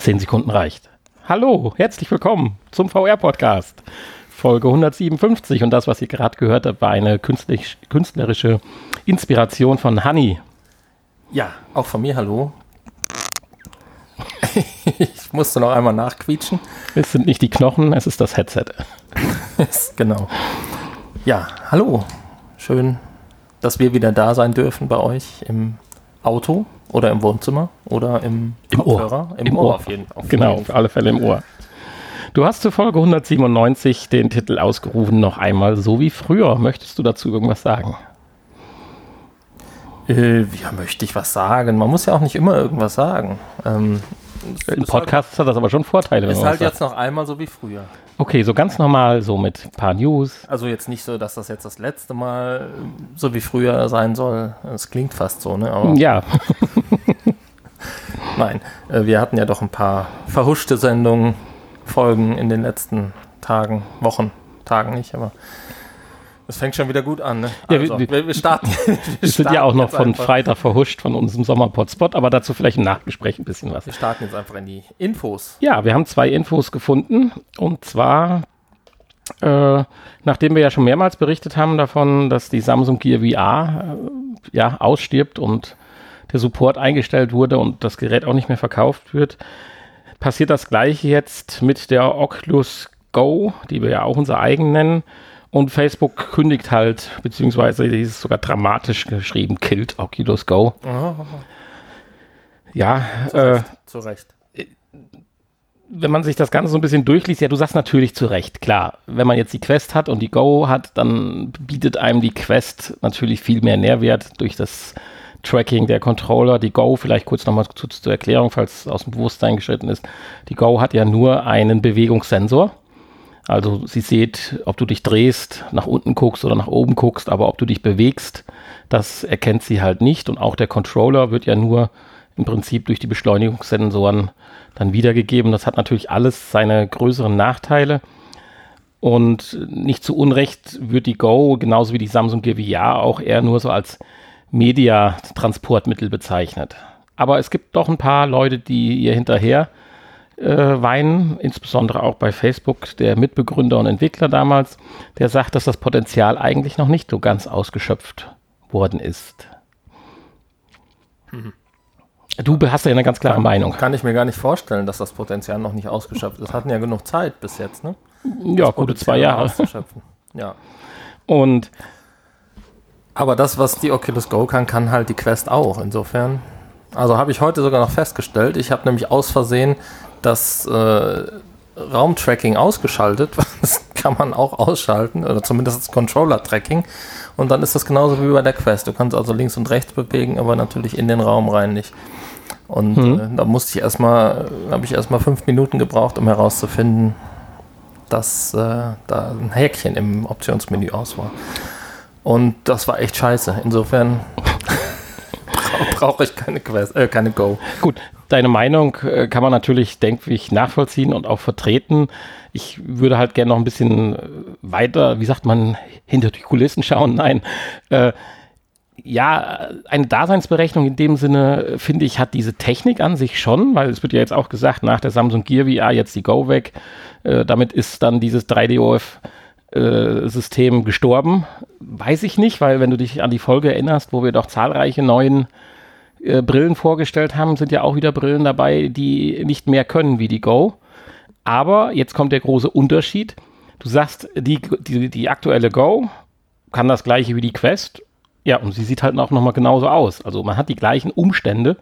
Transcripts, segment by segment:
Zehn Sekunden reicht. Hallo, herzlich willkommen zum VR-Podcast. Folge 157 und das, was ihr gerade gehört habt, war eine künstlerische Inspiration von Honey. Ja, auch von mir hallo. ich musste noch einmal nachquietschen. Es sind nicht die Knochen, es ist das Headset. genau. Ja, hallo. Schön, dass wir wieder da sein dürfen bei euch im Auto oder im Wohnzimmer oder im, Im. Ohr. Im, Im Ohr. Ohr. Auf jeden, auf genau, auf alle Fälle im Ohr. Du hast zur Folge 197 den Titel ausgerufen, noch einmal so wie früher. Möchtest du dazu irgendwas sagen? Äh, ja, möchte ich was sagen? Man muss ja auch nicht immer irgendwas sagen. Ähm, Im Podcast halt, hat das aber schon Vorteile. Ist halt jetzt noch einmal so wie früher. Okay, so ganz normal, so mit ein paar News. Also jetzt nicht so, dass das jetzt das letzte Mal so wie früher sein soll. Es klingt fast so, ne? Aber ja. Nein, äh, wir hatten ja doch ein paar verhuschte Sendungen, Folgen in den letzten Tagen, Wochen, Tagen nicht, aber es fängt schon wieder gut an. Ne? Ja, also, wir, wir, starten. Wir, wir sind ja auch noch von einfach. Freitag verhuscht von unserem Sommerpot-Spot, aber dazu vielleicht im Nachgespräch ein bisschen was. Wir starten jetzt einfach in die Infos. Ja, wir haben zwei Infos gefunden und zwar, äh, nachdem wir ja schon mehrmals berichtet haben davon, dass die Samsung Gear VR äh, ja ausstirbt und der Support eingestellt wurde und das Gerät auch nicht mehr verkauft wird, passiert das gleiche jetzt mit der Oculus Go, die wir ja auch unser eigen nennen. Und Facebook kündigt halt, beziehungsweise die ist sogar dramatisch geschrieben, killt Oculus Go. Oh. Ja, zu äh, Recht. Zu Recht. Wenn man sich das Ganze so ein bisschen durchliest, ja, du sagst natürlich zu Recht, klar. Wenn man jetzt die Quest hat und die Go hat, dann bietet einem die Quest natürlich viel mehr Nährwert durch das Tracking der Controller. Die Go, vielleicht kurz nochmal zu, zur Erklärung, falls es aus dem Bewusstsein geschritten ist. Die Go hat ja nur einen Bewegungssensor also sie sieht, ob du dich drehst, nach unten guckst oder nach oben guckst, aber ob du dich bewegst, das erkennt sie halt nicht. Und auch der Controller wird ja nur im Prinzip durch die Beschleunigungssensoren dann wiedergegeben. Das hat natürlich alles seine größeren Nachteile. Und nicht zu Unrecht wird die Go, genauso wie die Samsung Gear VR, auch eher nur so als Media-Transportmittel bezeichnet. Aber es gibt doch ein paar Leute, die ihr hinterher äh, weinen, insbesondere auch bei Facebook, der Mitbegründer und Entwickler damals, der sagt, dass das Potenzial eigentlich noch nicht so ganz ausgeschöpft worden ist. Mhm. Du hast ja eine ganz klare kann, Meinung. Kann ich mir gar nicht vorstellen, dass das Potenzial noch nicht ausgeschöpft ist. Hatten ja genug Zeit bis jetzt, ne? Ja, gute zwei Jahre. Auszuschöpfen. Ja. Und aber das, was die Oculus Go kann, kann halt die Quest auch. Insofern. Also habe ich heute sogar noch festgestellt. Ich habe nämlich aus Versehen das äh, Raumtracking ausgeschaltet. Das kann man auch ausschalten, oder zumindest das Controller-Tracking. Und dann ist das genauso wie bei der Quest. Du kannst also links und rechts bewegen, aber natürlich in den Raum rein nicht. Und mhm. äh, da musste ich erstmal, habe ich erstmal fünf Minuten gebraucht, um herauszufinden, dass äh, da ein Häkchen im Optionsmenü aus war. Und das war echt scheiße. Insofern brauche ich keine Quest, äh, keine Go. Gut, deine Meinung äh, kann man natürlich, denke ich, nachvollziehen und auch vertreten. Ich würde halt gerne noch ein bisschen äh, weiter, wie sagt man, hinter die Kulissen schauen. Nein, äh, ja, eine Daseinsberechnung in dem Sinne, finde ich, hat diese Technik an sich schon, weil es wird ja jetzt auch gesagt, nach der Samsung Gear VR jetzt die Go weg. Äh, damit ist dann dieses 3D-OF äh, System gestorben. Weiß ich nicht, weil wenn du dich an die Folge erinnerst, wo wir doch zahlreiche neuen äh, Brillen vorgestellt haben, sind ja auch wieder Brillen dabei, die nicht mehr können wie die Go. Aber jetzt kommt der große Unterschied. Du sagst, die, die, die aktuelle Go kann das gleiche wie die Quest. Ja, und sie sieht halt auch nochmal genauso aus. Also man hat die gleichen Umstände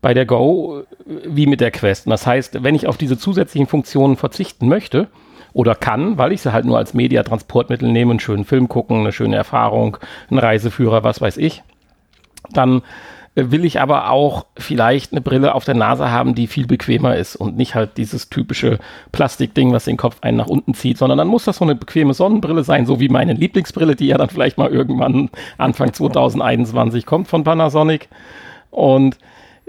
bei der Go äh, wie mit der Quest. Und das heißt, wenn ich auf diese zusätzlichen Funktionen verzichten möchte oder kann, weil ich sie halt nur als Mediatransportmittel nehme, einen schönen Film gucken, eine schöne Erfahrung, einen Reiseführer, was weiß ich, dann will ich aber auch vielleicht eine Brille auf der Nase haben, die viel bequemer ist und nicht halt dieses typische Plastikding, was den Kopf einen nach unten zieht, sondern dann muss das so eine bequeme Sonnenbrille sein, so wie meine Lieblingsbrille, die ja dann vielleicht mal irgendwann Anfang 2021 kommt von Panasonic. Und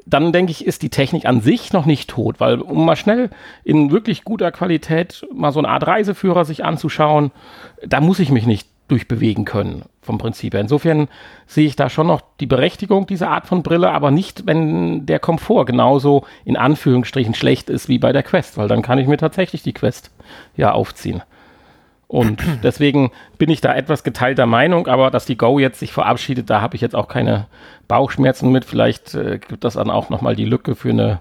dann denke ich, ist die Technik an sich noch nicht tot, weil um mal schnell in wirklich guter Qualität mal so eine Art Reiseführer sich anzuschauen, da muss ich mich nicht durchbewegen können, vom Prinzip her. Insofern sehe ich da schon noch die Berechtigung dieser Art von Brille, aber nicht, wenn der Komfort genauso in Anführungsstrichen schlecht ist wie bei der Quest, weil dann kann ich mir tatsächlich die Quest ja aufziehen. Und deswegen bin ich da etwas geteilter Meinung, aber dass die Go jetzt sich verabschiedet, da habe ich jetzt auch keine Bauchschmerzen mit. Vielleicht äh, gibt das dann auch nochmal die Lücke für eine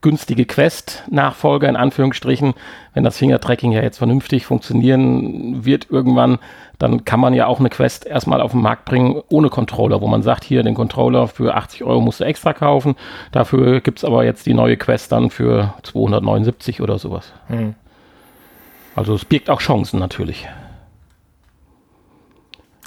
günstige Quest-Nachfolger in Anführungsstrichen. Wenn das Finger-Tracking ja jetzt vernünftig funktionieren wird irgendwann, dann kann man ja auch eine Quest erstmal auf den Markt bringen ohne Controller, wo man sagt, hier den Controller für 80 Euro musst du extra kaufen. Dafür gibt es aber jetzt die neue Quest dann für 279 oder sowas. Hm. Also es birgt auch Chancen natürlich.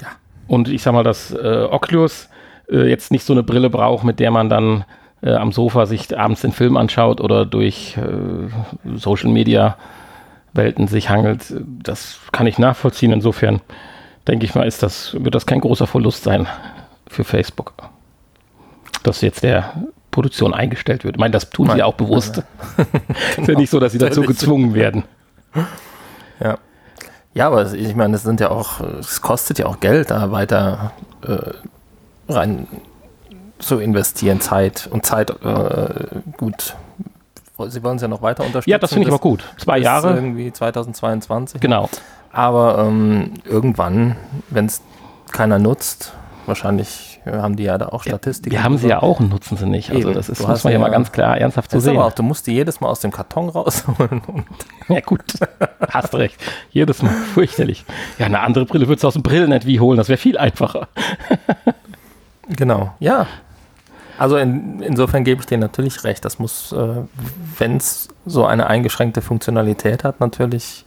Ja. Und ich sag mal, dass äh, Oculus äh, jetzt nicht so eine Brille braucht, mit der man dann äh, am Sofa sich abends den Film anschaut oder durch äh, Social Media Welten sich hangelt. Das kann ich nachvollziehen. Insofern denke ich mal, ist das, wird das kein großer Verlust sein für Facebook. Dass jetzt der Produktion eingestellt wird. Ich meine, das tun Nein. sie auch bewusst. genau. ist ja nicht so, dass sie dazu gezwungen werden. Ja. Ja, aber ich meine, es sind ja auch, es kostet ja auch Geld, da weiter äh, rein zu investieren, Zeit und Zeit äh, gut. Sie wollen es ja noch weiter unterstützen. Ja, das finde ich aber gut. Zwei Jahre. Irgendwie 2022. Genau. Aber ähm, irgendwann, wenn es keiner nutzt, wahrscheinlich haben die ja da auch Statistiken. Wir haben sie ja auch und nutzen sie nicht. Also Eben. das ist, muss man ja, mal ganz klar ernsthaft zu sehen. Aber auch, du musst die jedes Mal aus dem Karton rausholen. ja gut, hast recht. Jedes Mal, fürchterlich. Ja, eine andere Brille würdest du aus dem Brillennetz wie holen, das wäre viel einfacher. genau, ja. Also in, insofern gebe ich dir natürlich recht. Das muss, äh, wenn es so eine eingeschränkte Funktionalität hat, natürlich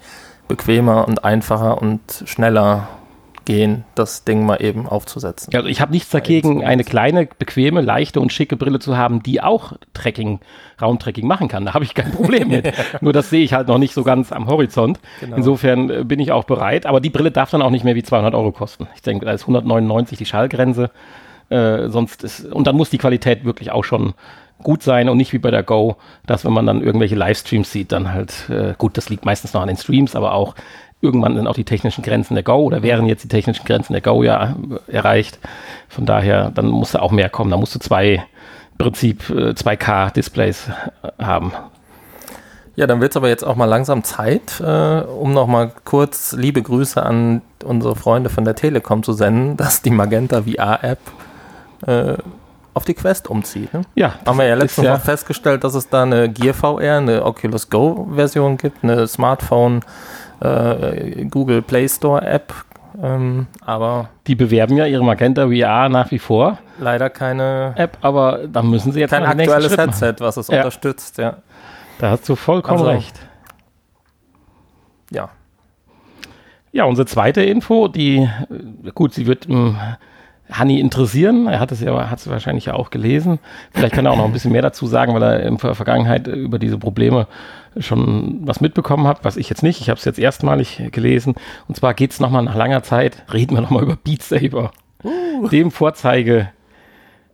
bequemer und einfacher und schneller gehen, das Ding mal eben aufzusetzen. Also ich habe nichts dagegen, eine kleine, bequeme, leichte und schicke Brille zu haben, die auch Tracking, Raumtracking machen kann. Da habe ich kein Problem mit. Nur das sehe ich halt noch nicht so ganz am Horizont. Genau. Insofern äh, bin ich auch bereit. Aber die Brille darf dann auch nicht mehr wie 200 Euro kosten. Ich denke, da ist 199 die Schallgrenze. Äh, sonst ist, und dann muss die Qualität wirklich auch schon gut sein und nicht wie bei der Go, dass wenn man dann irgendwelche Livestreams sieht, dann halt, äh, gut, das liegt meistens noch an den Streams, aber auch irgendwann sind auch die technischen Grenzen der Go oder wären jetzt die technischen Grenzen der Go ja äh, erreicht. Von daher, dann muss da auch mehr kommen. Da musst du zwei, Prinzip 2K-Displays äh, haben. Ja, dann wird es aber jetzt auch mal langsam Zeit, äh, um nochmal kurz liebe Grüße an unsere Freunde von der Telekom zu senden, dass die Magenta VR-App äh, auf die Quest umzieht. Ne? Ja. Haben wir ja letztens ja festgestellt, dass es da eine Gear VR, eine Oculus Go-Version gibt, eine Smartphone- äh, Google Play Store App. Ähm, aber die bewerben ja ihre Magenta VR nach wie vor. Leider keine App, aber da müssen sie jetzt kein aktuelles Headset, machen. was es ja. unterstützt. Ja, da hast du vollkommen also, recht. Ja. Ja, unsere zweite Info, die gut, sie wird im Hanni interessieren. Er hat es ja, hat es wahrscheinlich ja auch gelesen. Vielleicht kann er auch noch ein bisschen mehr dazu sagen, weil er in der Vergangenheit über diese Probleme schon was mitbekommen hat, was ich jetzt nicht. Ich habe es jetzt erstmalig gelesen. Und zwar geht es nochmal nach langer Zeit, reden wir nochmal über Beat Saber. Uh. Dem Vorzeige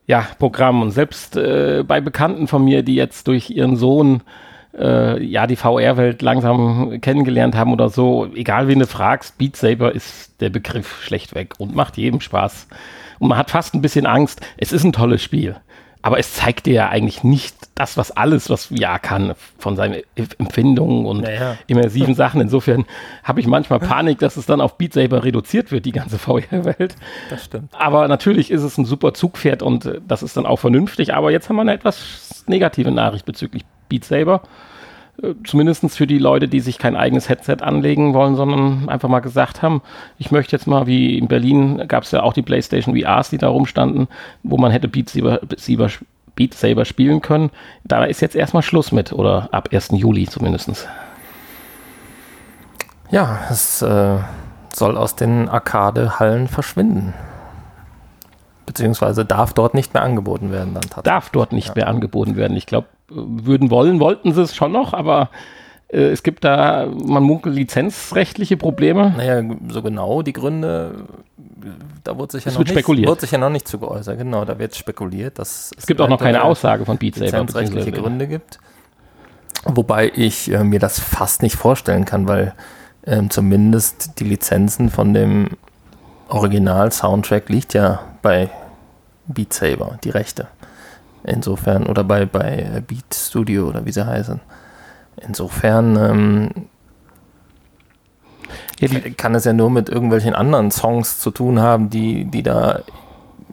ja, Programm. Und selbst äh, bei Bekannten von mir, die jetzt durch ihren Sohn äh, ja die VR-Welt langsam kennengelernt haben oder so, egal wen du fragst, Beat Saber ist der Begriff schlechtweg und macht jedem Spaß. Und man hat fast ein bisschen Angst. Es ist ein tolles Spiel. Aber es zeigt dir ja eigentlich nicht das, was alles, was VR kann, von seinen Empfindungen und naja. immersiven Sachen. Insofern habe ich manchmal Panik, dass es dann auf Beat Saber reduziert wird, die ganze VR-Welt. Das stimmt. Aber natürlich ist es ein super Zugpferd und äh, das ist dann auch vernünftig. Aber jetzt haben wir eine etwas negative Nachricht bezüglich Beat Saber. Zumindest für die Leute, die sich kein eigenes Headset anlegen wollen, sondern einfach mal gesagt haben, ich möchte jetzt mal, wie in Berlin gab es ja auch die PlayStation VRs, die da rumstanden, wo man hätte Beat Saber, Beat Saber spielen können. Da ist jetzt erstmal Schluss mit, oder ab 1. Juli zumindest. Ja, es äh, soll aus den Arcade-Hallen verschwinden. Beziehungsweise darf dort nicht mehr angeboten werden dann tatsächlich. Darf dort nicht ja. mehr angeboten werden. Ich glaube, würden wollen, wollten sie es schon noch, aber äh, es gibt da, man munkelt lizenzrechtliche Probleme. Naja, so genau die Gründe, da wurde sich, ja noch, wird nicht. Wurde sich ja noch nicht zu geäußert. Genau, da wird spekuliert, dass es, es gibt auch noch keine Aussage von Beat Saber. Lizenzrechtliche Gründe gibt. Wobei ich äh, mir das fast nicht vorstellen kann, weil ähm, zumindest die Lizenzen von dem Original-Soundtrack liegt ja bei Beat Saber, die Rechte. Insofern, oder bei, bei Beat Studio oder wie sie heißen. Insofern ähm, ja, kann es ja nur mit irgendwelchen anderen Songs zu tun haben, die, die da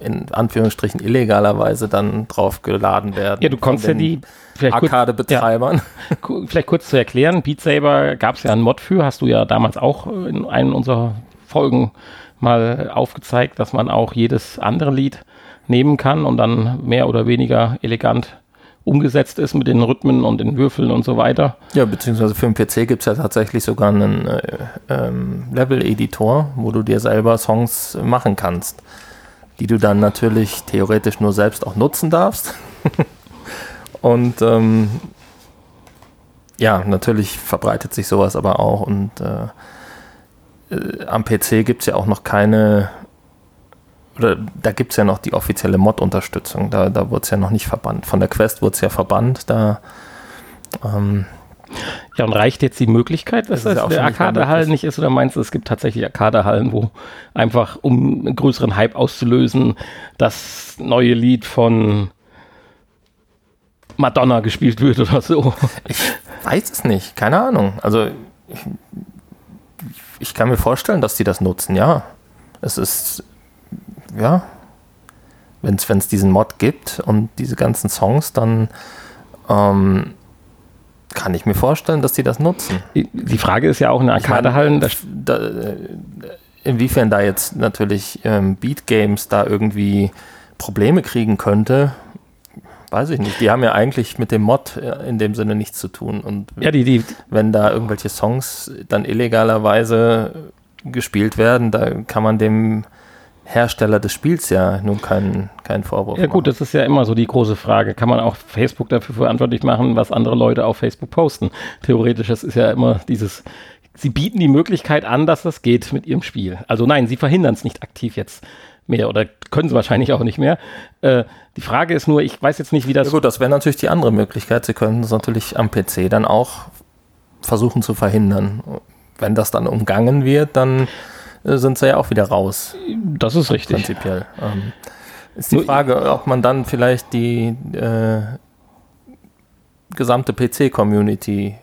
in Anführungsstrichen illegalerweise dann drauf geladen werden. Ja, du konntest ja die Arcade-Betreibern. Ja, vielleicht kurz zu erklären, Beat Saber gab es ja einen Mod für, hast du ja damals auch in einem unserer Folgen mal aufgezeigt, dass man auch jedes andere Lied nehmen kann und dann mehr oder weniger elegant umgesetzt ist mit den Rhythmen und den Würfeln und so weiter. Ja, beziehungsweise für den PC gibt es ja tatsächlich sogar einen äh, ähm, Level-Editor, wo du dir selber Songs machen kannst, die du dann natürlich theoretisch nur selbst auch nutzen darfst. und ähm, ja, natürlich verbreitet sich sowas aber auch und äh, äh, am PC gibt es ja auch noch keine oder da gibt es ja noch die offizielle Mod-Unterstützung. Da, da wurde es ja noch nicht verbannt. Von der Quest wurde es ja verbannt. Da, ähm, ja, und reicht jetzt die Möglichkeit, dass das, das der Arcade-Hallen nicht ist? Oder meinst du, es gibt tatsächlich Arcade-Hallen, wo einfach, um einen größeren Hype auszulösen, das neue Lied von Madonna gespielt wird oder so? Ich weiß es nicht. Keine Ahnung. Also, ich, ich kann mir vorstellen, dass die das nutzen, ja. Es ist ja, wenn es diesen Mod gibt und diese ganzen Songs, dann ähm, kann ich mir vorstellen, dass die das nutzen. Die Frage ist ja auch in Arcade-Hallen. Da, äh, inwiefern da jetzt natürlich ähm, Beat Games da irgendwie Probleme kriegen könnte, weiß ich nicht. Die haben ja eigentlich mit dem Mod äh, in dem Sinne nichts zu tun. Und ja, die, die, wenn da irgendwelche Songs dann illegalerweise gespielt werden, da kann man dem Hersteller des Spiels ja nun keinen kein Vorwurf Ja gut, machen. das ist ja immer so die große Frage. Kann man auch Facebook dafür verantwortlich machen, was andere Leute auf Facebook posten? Theoretisch, das ist ja immer dieses, sie bieten die Möglichkeit an, dass das geht mit ihrem Spiel. Also nein, sie verhindern es nicht aktiv jetzt mehr oder können sie wahrscheinlich auch nicht mehr. Äh, die Frage ist nur, ich weiß jetzt nicht, wie das... Ja gut, das wäre natürlich die andere Möglichkeit. Sie können es natürlich am PC dann auch versuchen zu verhindern. Wenn das dann umgangen wird, dann sind sie ja auch wieder raus. Das ist richtig. Prinzipiell. Ähm, ist die Frage, ob man dann vielleicht die äh, gesamte PC-Community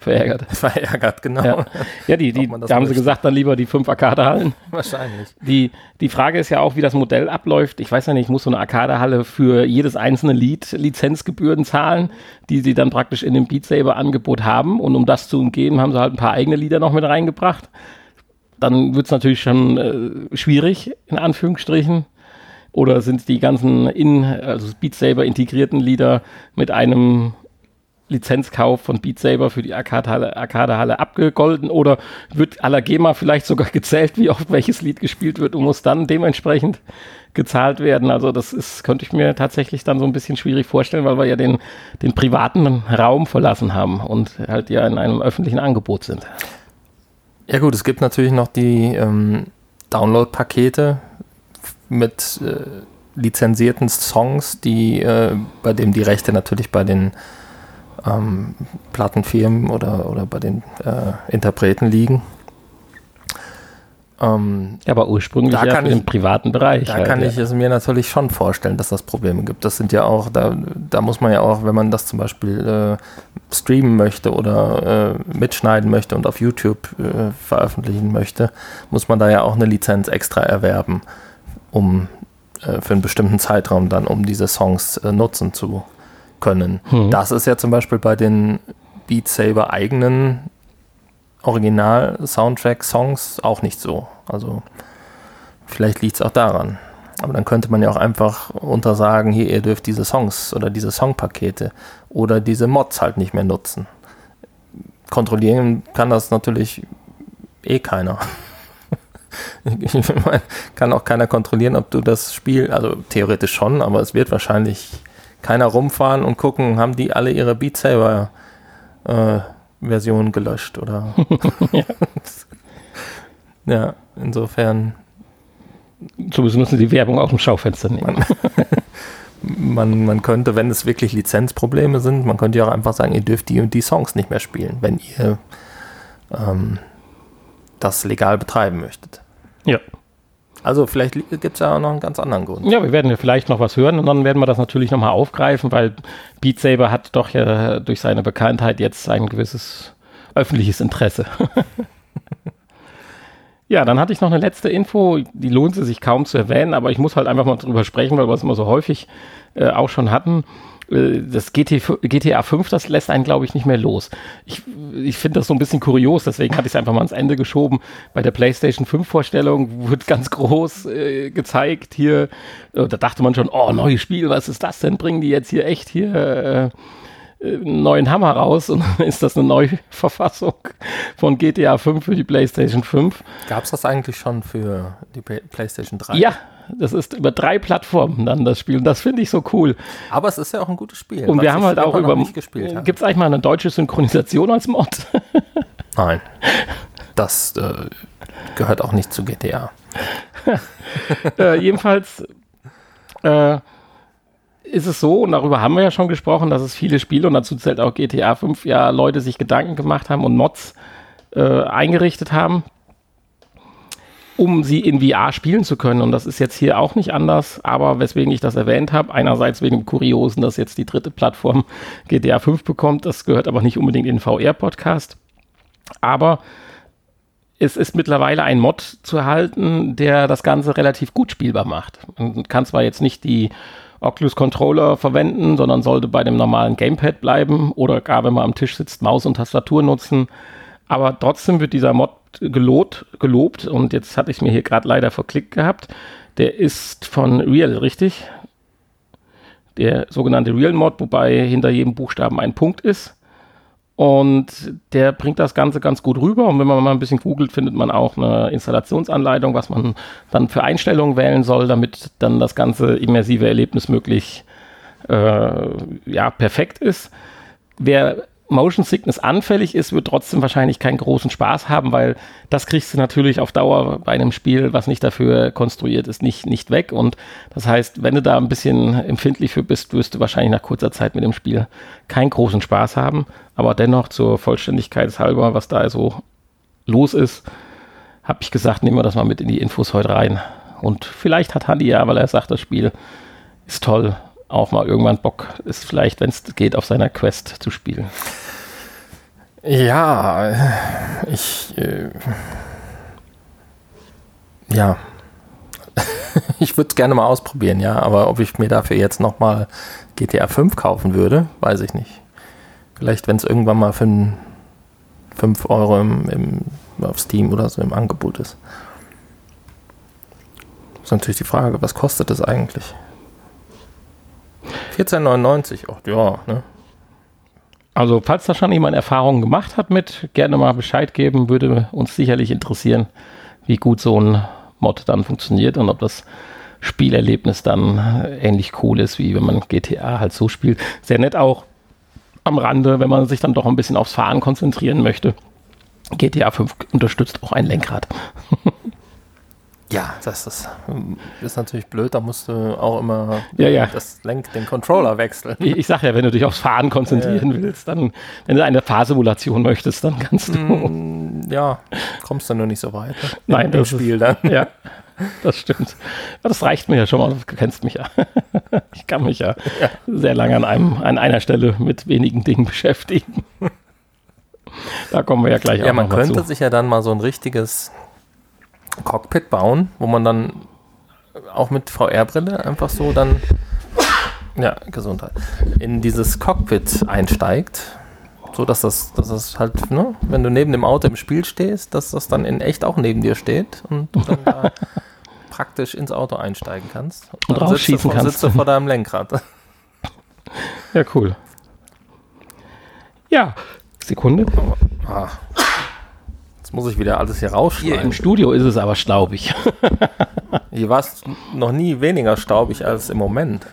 verärgert. Verärgert, genau. Ja, ja die, die, da haben sie gesagt, dann lieber die fünf Arcade-Hallen. Wahrscheinlich. Die, die Frage ist ja auch, wie das Modell abläuft. Ich weiß ja nicht, muss so eine Arcade-Halle für jedes einzelne Lied Lizenzgebühren zahlen, die sie dann praktisch in dem Beat Saber-Angebot haben. Und um das zu umgehen, haben sie halt ein paar eigene Lieder noch mit reingebracht dann wird es natürlich schon äh, schwierig, in Anführungsstrichen. Oder sind die ganzen in, also Beat Saber integrierten Lieder mit einem Lizenzkauf von Beat Saber für die Arcade-Halle Arcade abgegolden oder wird Allergema vielleicht sogar gezählt, wie oft welches Lied gespielt wird und muss dann dementsprechend gezahlt werden. Also das ist, könnte ich mir tatsächlich dann so ein bisschen schwierig vorstellen, weil wir ja den, den privaten Raum verlassen haben und halt ja in einem öffentlichen Angebot sind. Ja gut, es gibt natürlich noch die ähm, Download-Pakete mit äh, lizenzierten Songs, die äh, bei dem die Rechte natürlich bei den ähm, Plattenfirmen oder, oder bei den äh, Interpreten liegen. Ähm, ja, aber ursprünglich da ja ich, im privaten Bereich. Da halt, kann ja. ich es mir natürlich schon vorstellen, dass das Probleme gibt. Das sind ja auch, da, da muss man ja auch, wenn man das zum Beispiel äh, streamen möchte oder äh, mitschneiden möchte und auf YouTube äh, veröffentlichen möchte, muss man da ja auch eine Lizenz extra erwerben, um äh, für einen bestimmten Zeitraum dann, um diese Songs äh, nutzen zu können. Hm. Das ist ja zum Beispiel bei den Beat Saber eigenen Original-Soundtrack-Songs auch nicht so. Also vielleicht liegt es auch daran. Aber dann könnte man ja auch einfach untersagen, hier, ihr dürft diese Songs oder diese Songpakete oder diese Mods halt nicht mehr nutzen. Kontrollieren kann das natürlich eh keiner. ich meine, kann auch keiner kontrollieren, ob du das Spiel, also theoretisch schon, aber es wird wahrscheinlich keiner rumfahren und gucken, haben die alle ihre Beat Saber äh, Version gelöscht oder. ja. ja, insofern. Zumindest müssen sie die Werbung auf dem Schaufenster nehmen. Man, man, könnte, wenn es wirklich Lizenzprobleme sind, man könnte ja auch einfach sagen, ihr dürft die und die Songs nicht mehr spielen, wenn ihr ähm, das legal betreiben möchtet. Ja. Also vielleicht gibt es ja auch noch einen ganz anderen Grund. Ja, wir werden ja vielleicht noch was hören und dann werden wir das natürlich nochmal aufgreifen, weil Beat Saber hat doch ja durch seine Bekanntheit jetzt ein gewisses öffentliches Interesse. ja, dann hatte ich noch eine letzte Info, die lohnt sich kaum zu erwähnen, aber ich muss halt einfach mal drüber sprechen, weil wir es immer so häufig äh, auch schon hatten. Äh, das GT, GTA 5, das lässt einen, glaube ich, nicht mehr los. Ich, ich finde das so ein bisschen kurios, deswegen hatte ich es einfach mal ans Ende geschoben. Bei der PlayStation 5 Vorstellung wird ganz groß äh, gezeigt hier. Äh, da dachte man schon, oh, neues Spiel, was ist das denn? Bringen die jetzt hier echt hier äh, einen neuen Hammer raus und dann ist das eine Neuverfassung von GTA 5 für die PlayStation 5. Gab es das eigentlich schon für die PlayStation 3? Ja, das ist über drei Plattformen dann das Spiel und das finde ich so cool. Aber es ist ja auch ein gutes Spiel. Und wir haben halt auch über. Gibt es eigentlich mal eine deutsche Synchronisation als Mod? Nein. Das äh, gehört auch nicht zu GTA. äh, jedenfalls äh, ist es so, und darüber haben wir ja schon gesprochen, dass es viele Spiele, und dazu zählt auch GTA 5, ja Leute sich Gedanken gemacht haben und Mods äh, eingerichtet haben, um sie in VR spielen zu können. Und das ist jetzt hier auch nicht anders, aber weswegen ich das erwähnt habe, einerseits wegen dem Kuriosen, dass jetzt die dritte Plattform GTA 5 bekommt, das gehört aber nicht unbedingt in den VR-Podcast. Aber es ist mittlerweile ein Mod zu erhalten, der das Ganze relativ gut spielbar macht. Man kann zwar jetzt nicht die Oculus Controller verwenden, sondern sollte bei dem normalen Gamepad bleiben oder gar wenn man am Tisch sitzt, Maus und Tastatur nutzen. Aber trotzdem wird dieser Mod gelot, gelobt und jetzt hatte ich mir hier gerade leider verklickt gehabt. Der ist von Real, richtig? Der sogenannte Real Mod, wobei hinter jedem Buchstaben ein Punkt ist. Und der bringt das Ganze ganz gut rüber. Und wenn man mal ein bisschen googelt, findet man auch eine Installationsanleitung, was man dann für Einstellungen wählen soll, damit dann das ganze immersive Erlebnis möglich äh, ja, perfekt ist. Wer Motion Sickness anfällig ist, wird trotzdem wahrscheinlich keinen großen Spaß haben, weil das kriegst du natürlich auf Dauer bei einem Spiel, was nicht dafür konstruiert ist, nicht, nicht weg. Und das heißt, wenn du da ein bisschen empfindlich für bist, wirst du wahrscheinlich nach kurzer Zeit mit dem Spiel keinen großen Spaß haben. Aber dennoch zur Vollständigkeit halber, was da so los ist, habe ich gesagt, nehmen wir das mal mit in die Infos heute rein. Und vielleicht hat Handy ja, weil er sagt, das Spiel ist toll, auch mal irgendwann Bock ist, vielleicht, wenn es geht, auf seiner Quest zu spielen. Ja, ich. Äh, ja. ich würde es gerne mal ausprobieren, ja, aber ob ich mir dafür jetzt nochmal GTA 5 kaufen würde, weiß ich nicht. Vielleicht, wenn es irgendwann mal für 5 Euro im, im, auf Steam oder so im Angebot ist. Ist natürlich die Frage, was kostet das eigentlich? 14,99. Ach ja, ne? Also, falls da schon jemand Erfahrungen gemacht hat mit, gerne mal Bescheid geben, würde uns sicherlich interessieren, wie gut so ein Mod dann funktioniert und ob das Spielerlebnis dann ähnlich cool ist, wie wenn man GTA halt so spielt. Sehr nett auch am Rande, wenn man sich dann doch ein bisschen aufs Fahren konzentrieren möchte. GTA 5 unterstützt auch ein Lenkrad. Ja, das ist, ist natürlich blöd, da musst du auch immer ja, ja. Das Lenk, den Controller wechseln. Ich, ich sag ja, wenn du dich aufs Fahren konzentrieren ja. willst, dann, wenn du eine Fahrsimulation möchtest, dann kannst du. Mm, ja, kommst du nur nicht so weit. Ne? Nein, das Spiel ist, dann. Ja, das stimmt. Das reicht mir ja schon mal, du kennst mich ja. Ich kann mich ja, ja. sehr lange an, einem, an einer Stelle mit wenigen Dingen beschäftigen. Da kommen wir ja gleich ja, auch noch Ja, man könnte zu. sich ja dann mal so ein richtiges Cockpit bauen, wo man dann auch mit VR-Brille einfach so dann, ja, Gesundheit, in dieses Cockpit einsteigt. So dass das, dass das halt, ne, wenn du neben dem Auto im Spiel stehst, dass das dann in echt auch neben dir steht und du dann da praktisch ins Auto einsteigen kannst. Und, und rausschießen kannst. sitzt du vor deinem Lenkrad. Ja, cool. Ja, Sekunde. Ah. Jetzt muss ich wieder alles hier rausschneiden. Hier im Studio ist es aber staubig. hier war es noch nie weniger staubig als im Moment.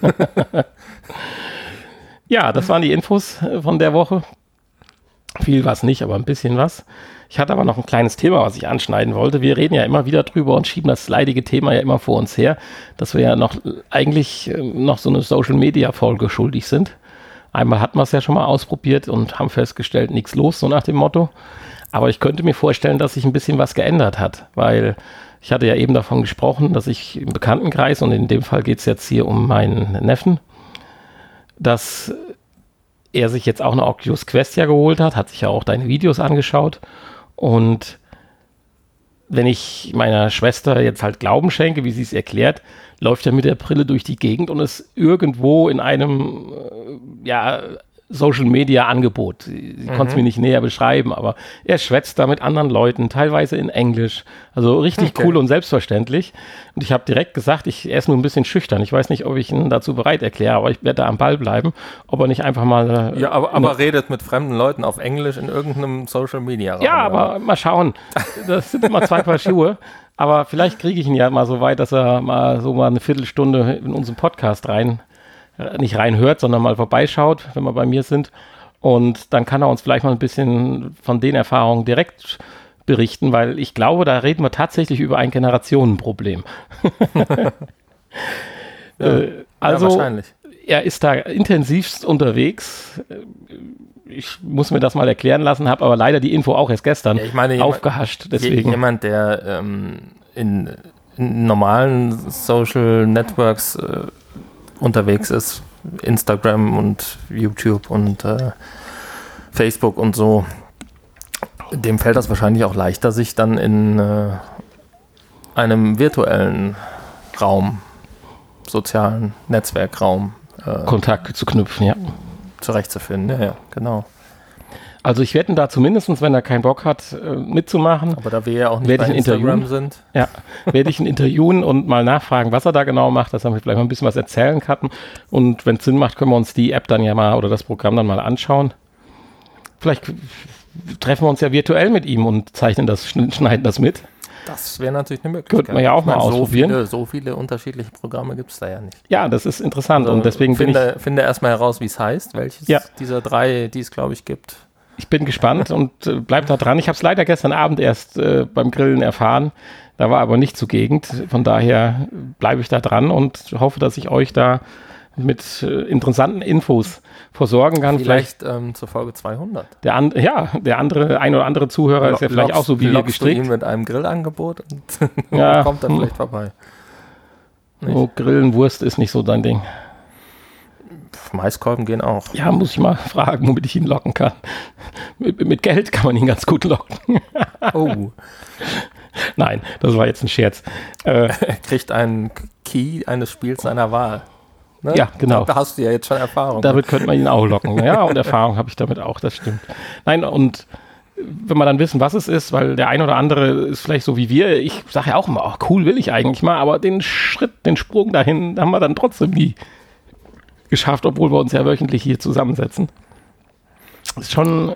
ja, das waren die Infos äh, von der Woche. Viel was nicht, aber ein bisschen was. Ich hatte aber noch ein kleines Thema, was ich anschneiden wollte. Wir reden ja immer wieder drüber und schieben das leidige Thema ja immer vor uns her, dass wir ja noch eigentlich äh, noch so eine Social Media Folge schuldig sind. Einmal hatten wir es ja schon mal ausprobiert und haben festgestellt, nichts los, so nach dem Motto. Aber ich könnte mir vorstellen, dass sich ein bisschen was geändert hat, weil ich hatte ja eben davon gesprochen, dass ich im Bekanntenkreis, und in dem Fall geht es jetzt hier um meinen Neffen, dass er sich jetzt auch eine Oculus Quest ja geholt hat, hat sich ja auch deine Videos angeschaut. Und wenn ich meiner Schwester jetzt halt Glauben schenke, wie sie es erklärt, läuft er mit der Brille durch die Gegend und ist irgendwo in einem, äh, ja, Social Media Angebot. Sie, mhm. konnte es mir nicht näher beschreiben, aber er schwätzt da mit anderen Leuten, teilweise in Englisch. Also richtig okay. cool und selbstverständlich. Und ich habe direkt gesagt, ich er ist nur ein bisschen schüchtern. Ich weiß nicht, ob ich ihn dazu bereit erkläre, aber ich werde da am Ball bleiben, ob er nicht einfach mal. Äh, ja, aber, aber redet mit fremden Leuten auf Englisch in irgendeinem Social Media Raum. Ja, aber oder? mal schauen. Das sind immer zwei Paar Schuhe. Aber vielleicht kriege ich ihn ja mal so weit, dass er mal so mal eine Viertelstunde in unseren Podcast rein nicht reinhört, sondern mal vorbeischaut, wenn wir bei mir sind. Und dann kann er uns vielleicht mal ein bisschen von den Erfahrungen direkt berichten, weil ich glaube, da reden wir tatsächlich über ein Generationenproblem. ja, äh, also, ja, er ist da intensivst unterwegs. Ich muss mir das mal erklären lassen, habe aber leider die Info auch erst gestern ja, meine, aufgehascht. Deswegen. Jemand, der ähm, in, in, normalen Social Networks äh, unterwegs ist, Instagram und YouTube und äh, Facebook und so, dem fällt das wahrscheinlich auch leichter, sich dann in äh, einem virtuellen Raum, sozialen Netzwerkraum äh, Kontakte zu knüpfen, ja. Zurechtzufinden, ja, ja, genau. Also ich werde da zumindest, wenn er keinen Bock hat, äh, mitzumachen. Aber da wir ja auch nicht bei Instagram sind. Ja, werde ich ihn interviewen und mal nachfragen, was er da genau macht, dass er mir vielleicht mal ein bisschen was erzählen kann. Und wenn es Sinn macht, können wir uns die App dann ja mal oder das Programm dann mal anschauen. Vielleicht treffen wir uns ja virtuell mit ihm und zeichnen das, schneiden das mit. Das wäre natürlich eine Möglichkeit. Könnte man ja auch mal ausprobieren. So viele, so viele unterschiedliche Programme gibt es da ja nicht. Ja, das ist interessant also und deswegen finde, finde erstmal heraus, wie es heißt, welches ja. dieser drei, die es glaube ich gibt ich bin gespannt und äh, bleib da dran. Ich habe es leider gestern Abend erst äh, beim Grillen erfahren. Da war aber nicht zugegend. Von daher bleibe ich da dran und hoffe, dass ich euch da mit äh, interessanten Infos versorgen kann. Vielleicht, vielleicht ähm, zur Folge 200. Der an, ja, der andere, ein oder andere Zuhörer Lo ist ja vielleicht auch so wie wir gestrickt. Du mit einem Grillangebot und ja, kommt dann vielleicht vorbei. So, Grillen, Wurst ist nicht so dein Ding. Maiskolben gehen auch. Ja, muss ich mal fragen, womit ich ihn locken kann. Mit, mit Geld kann man ihn ganz gut locken. oh. Nein, das war jetzt ein Scherz. Äh, er kriegt einen Key eines Spiels seiner Wahl. Ne? Ja, genau. Da hast du ja jetzt schon Erfahrung. Damit könnte man ihn auch locken. Ja, und Erfahrung habe ich damit auch, das stimmt. Nein, und wenn wir dann wissen, was es ist, weil der ein oder andere ist vielleicht so wie wir, ich sage ja auch immer, oh, cool will ich eigentlich mal, aber den Schritt, den Sprung dahin haben wir dann trotzdem nie geschafft, obwohl wir uns ja wöchentlich hier zusammensetzen. Ist schon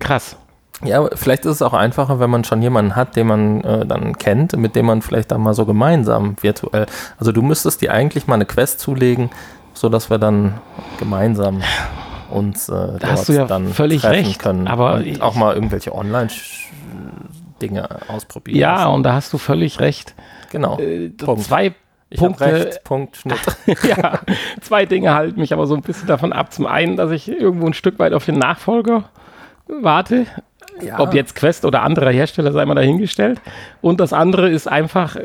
krass. Ja, vielleicht ist es auch einfacher, wenn man schon jemanden hat, den man äh, dann kennt, mit dem man vielleicht dann mal so gemeinsam virtuell. Also du müsstest dir eigentlich mal eine Quest zulegen, sodass wir dann gemeinsam uns äh, da hast du ja dann völlig recht, können. Aber auch mal irgendwelche Online-Dinge ausprobieren. Ja, lassen. und da hast du völlig recht. Genau. Äh, zwei ich Punkte. Recht, Punkt, Schnitt. ja, zwei Dinge halten mich aber so ein bisschen davon ab. Zum einen, dass ich irgendwo ein Stück weit auf den Nachfolger warte. Ja. Ob jetzt Quest oder anderer Hersteller, sei mal dahingestellt. Und das andere ist einfach,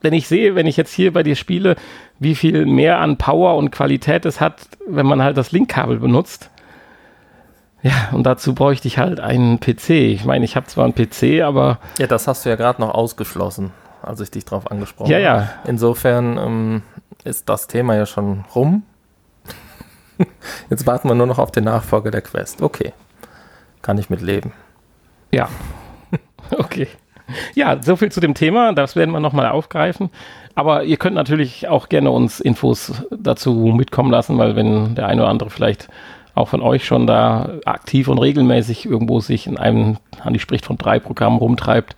wenn ich sehe, wenn ich jetzt hier bei dir spiele, wie viel mehr an Power und Qualität es hat, wenn man halt das Linkkabel benutzt. Ja, und dazu bräuchte ich halt einen PC. Ich meine, ich habe zwar einen PC, aber. Ja, das hast du ja gerade noch ausgeschlossen als ich dich darauf angesprochen ja, habe. Ja. Insofern ähm, ist das Thema ja schon rum. Jetzt warten wir nur noch auf den Nachfolger der Quest. Okay. Kann ich mit leben. Ja. okay. Ja, so viel zu dem Thema. Das werden wir nochmal aufgreifen. Aber ihr könnt natürlich auch gerne uns Infos dazu mitkommen lassen, weil wenn der eine oder andere vielleicht auch von euch schon da aktiv und regelmäßig irgendwo sich in einem, Andi spricht von drei Programmen rumtreibt,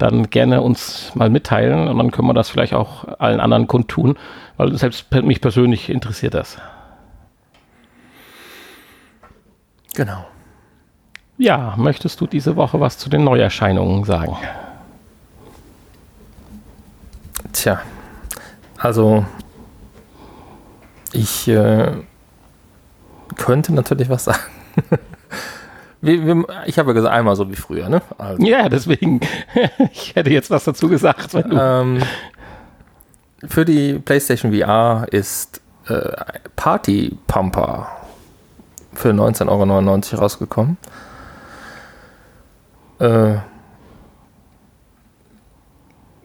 dann gerne uns mal mitteilen und dann können wir das vielleicht auch allen anderen kundtun, weil selbst mich persönlich interessiert das. Genau. Ja, möchtest du diese Woche was zu den Neuerscheinungen sagen? Tja, also ich äh, könnte natürlich was sagen. Wir, wir, ich habe ja gesagt, einmal so wie früher, ne? Also. Ja, deswegen. ich hätte jetzt was dazu gesagt. Ähm, für die PlayStation VR ist äh, Party Pumper für 19,99 Euro rausgekommen. Äh,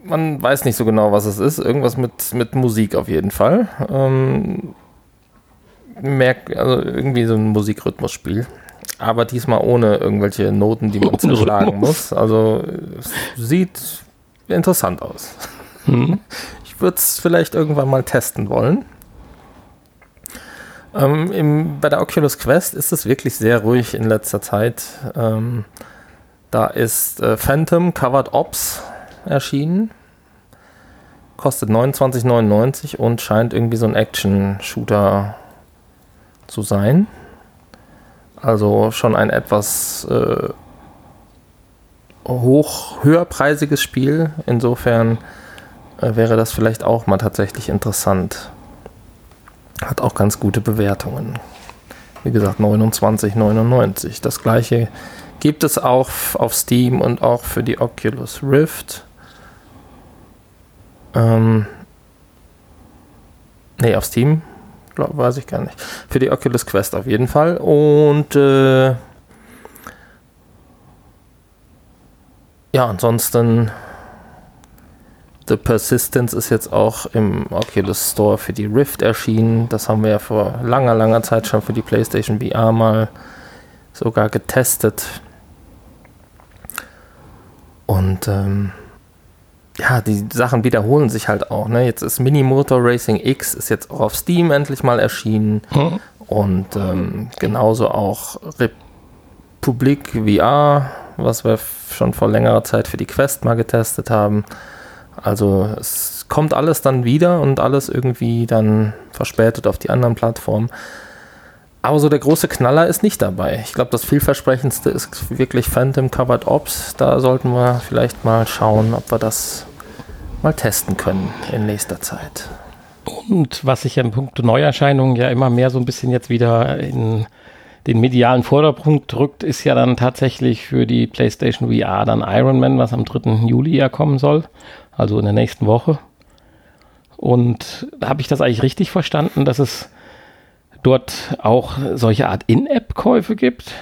man weiß nicht so genau, was es ist. Irgendwas mit, mit Musik auf jeden Fall. Ähm, merk, also irgendwie so ein Musikrhythmusspiel. Aber diesmal ohne irgendwelche Noten, die man zerschlagen muss. Also es sieht interessant aus. Hm. Ich würde es vielleicht irgendwann mal testen wollen. Ähm, im, bei der Oculus Quest ist es wirklich sehr ruhig in letzter Zeit. Ähm, da ist äh, Phantom Covered Ops erschienen. Kostet 29,99 und scheint irgendwie so ein Action-Shooter zu sein. Also schon ein etwas äh, hoch, höherpreisiges Spiel. Insofern äh, wäre das vielleicht auch mal tatsächlich interessant. Hat auch ganz gute Bewertungen. Wie gesagt, 29,99. Das gleiche gibt es auch auf Steam und auch für die Oculus Rift. Ähm, ne, auf Steam, glaub, weiß ich gar nicht. Für die Oculus Quest auf jeden Fall. Und äh, ja, ansonsten The Persistence ist jetzt auch im Oculus Store für die Rift erschienen. Das haben wir ja vor langer, langer Zeit schon für die PlayStation VR mal sogar getestet. Und ähm, ja, die Sachen wiederholen sich halt auch. Ne? Jetzt ist Mini Motor Racing X ist jetzt auch auf Steam endlich mal erschienen. Hm. Und ähm, genauso auch Republik VR, was wir schon vor längerer Zeit für die Quest mal getestet haben. Also es kommt alles dann wieder und alles irgendwie dann verspätet auf die anderen Plattformen. Aber so der große Knaller ist nicht dabei. Ich glaube, das vielversprechendste ist wirklich Phantom Covered Ops. Da sollten wir vielleicht mal schauen, ob wir das mal testen können in nächster Zeit. Und was sich in puncto Neuerscheinungen ja immer mehr so ein bisschen jetzt wieder in den medialen Vordergrund drückt, ist ja dann tatsächlich für die PlayStation VR dann Iron Man, was am 3. Juli ja kommen soll also in der nächsten Woche. Und habe ich das eigentlich richtig verstanden, dass es dort auch solche Art In-App-Käufe gibt?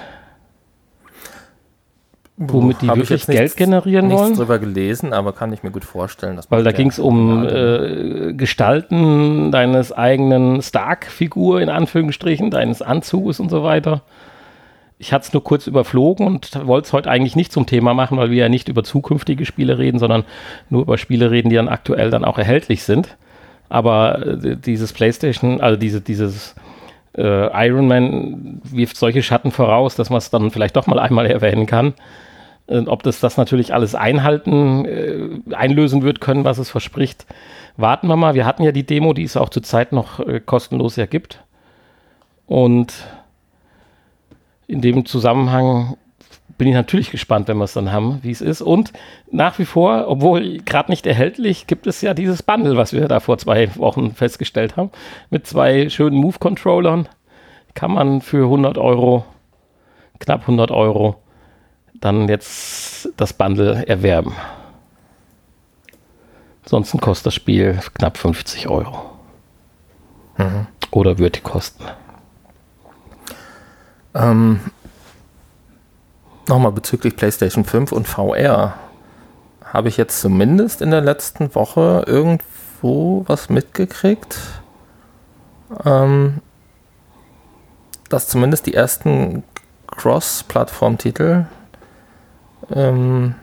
Womit die wirklich Geld nichts, generieren nichts wollen? Ich drüber gelesen, aber kann ich mir gut vorstellen. Dass Weil da ging es um äh, Gestalten deines eigenen Stark-Figur in Anführungsstrichen, deines Anzuges und so weiter. Ich hatte es nur kurz überflogen und wollte es heute eigentlich nicht zum Thema machen, weil wir ja nicht über zukünftige Spiele reden, sondern nur über Spiele reden, die dann aktuell dann auch erhältlich sind. Aber äh, dieses PlayStation, also diese, dieses äh, Iron Man wirft solche Schatten voraus, dass man es dann vielleicht doch mal einmal erwähnen kann. Und ob das das natürlich alles einhalten, äh, einlösen wird können, was es verspricht, warten wir mal. Wir hatten ja die Demo, die es auch zurzeit noch äh, kostenlos ja gibt. Und in dem Zusammenhang bin ich natürlich gespannt, wenn wir es dann haben, wie es ist. Und nach wie vor, obwohl gerade nicht erhältlich, gibt es ja dieses Bundle, was wir da vor zwei Wochen festgestellt haben, mit zwei schönen Move-Controllern. Kann man für 100 Euro, knapp 100 Euro, dann jetzt das Bundle erwerben. Ansonsten kostet das Spiel knapp 50 Euro. Mhm. Oder wird die kosten. Ähm, Nochmal bezüglich PlayStation 5 und VR. Habe ich jetzt zumindest in der letzten Woche irgendwo was mitgekriegt, ähm, dass zumindest die ersten Cross-Plattform-Titel, ähm,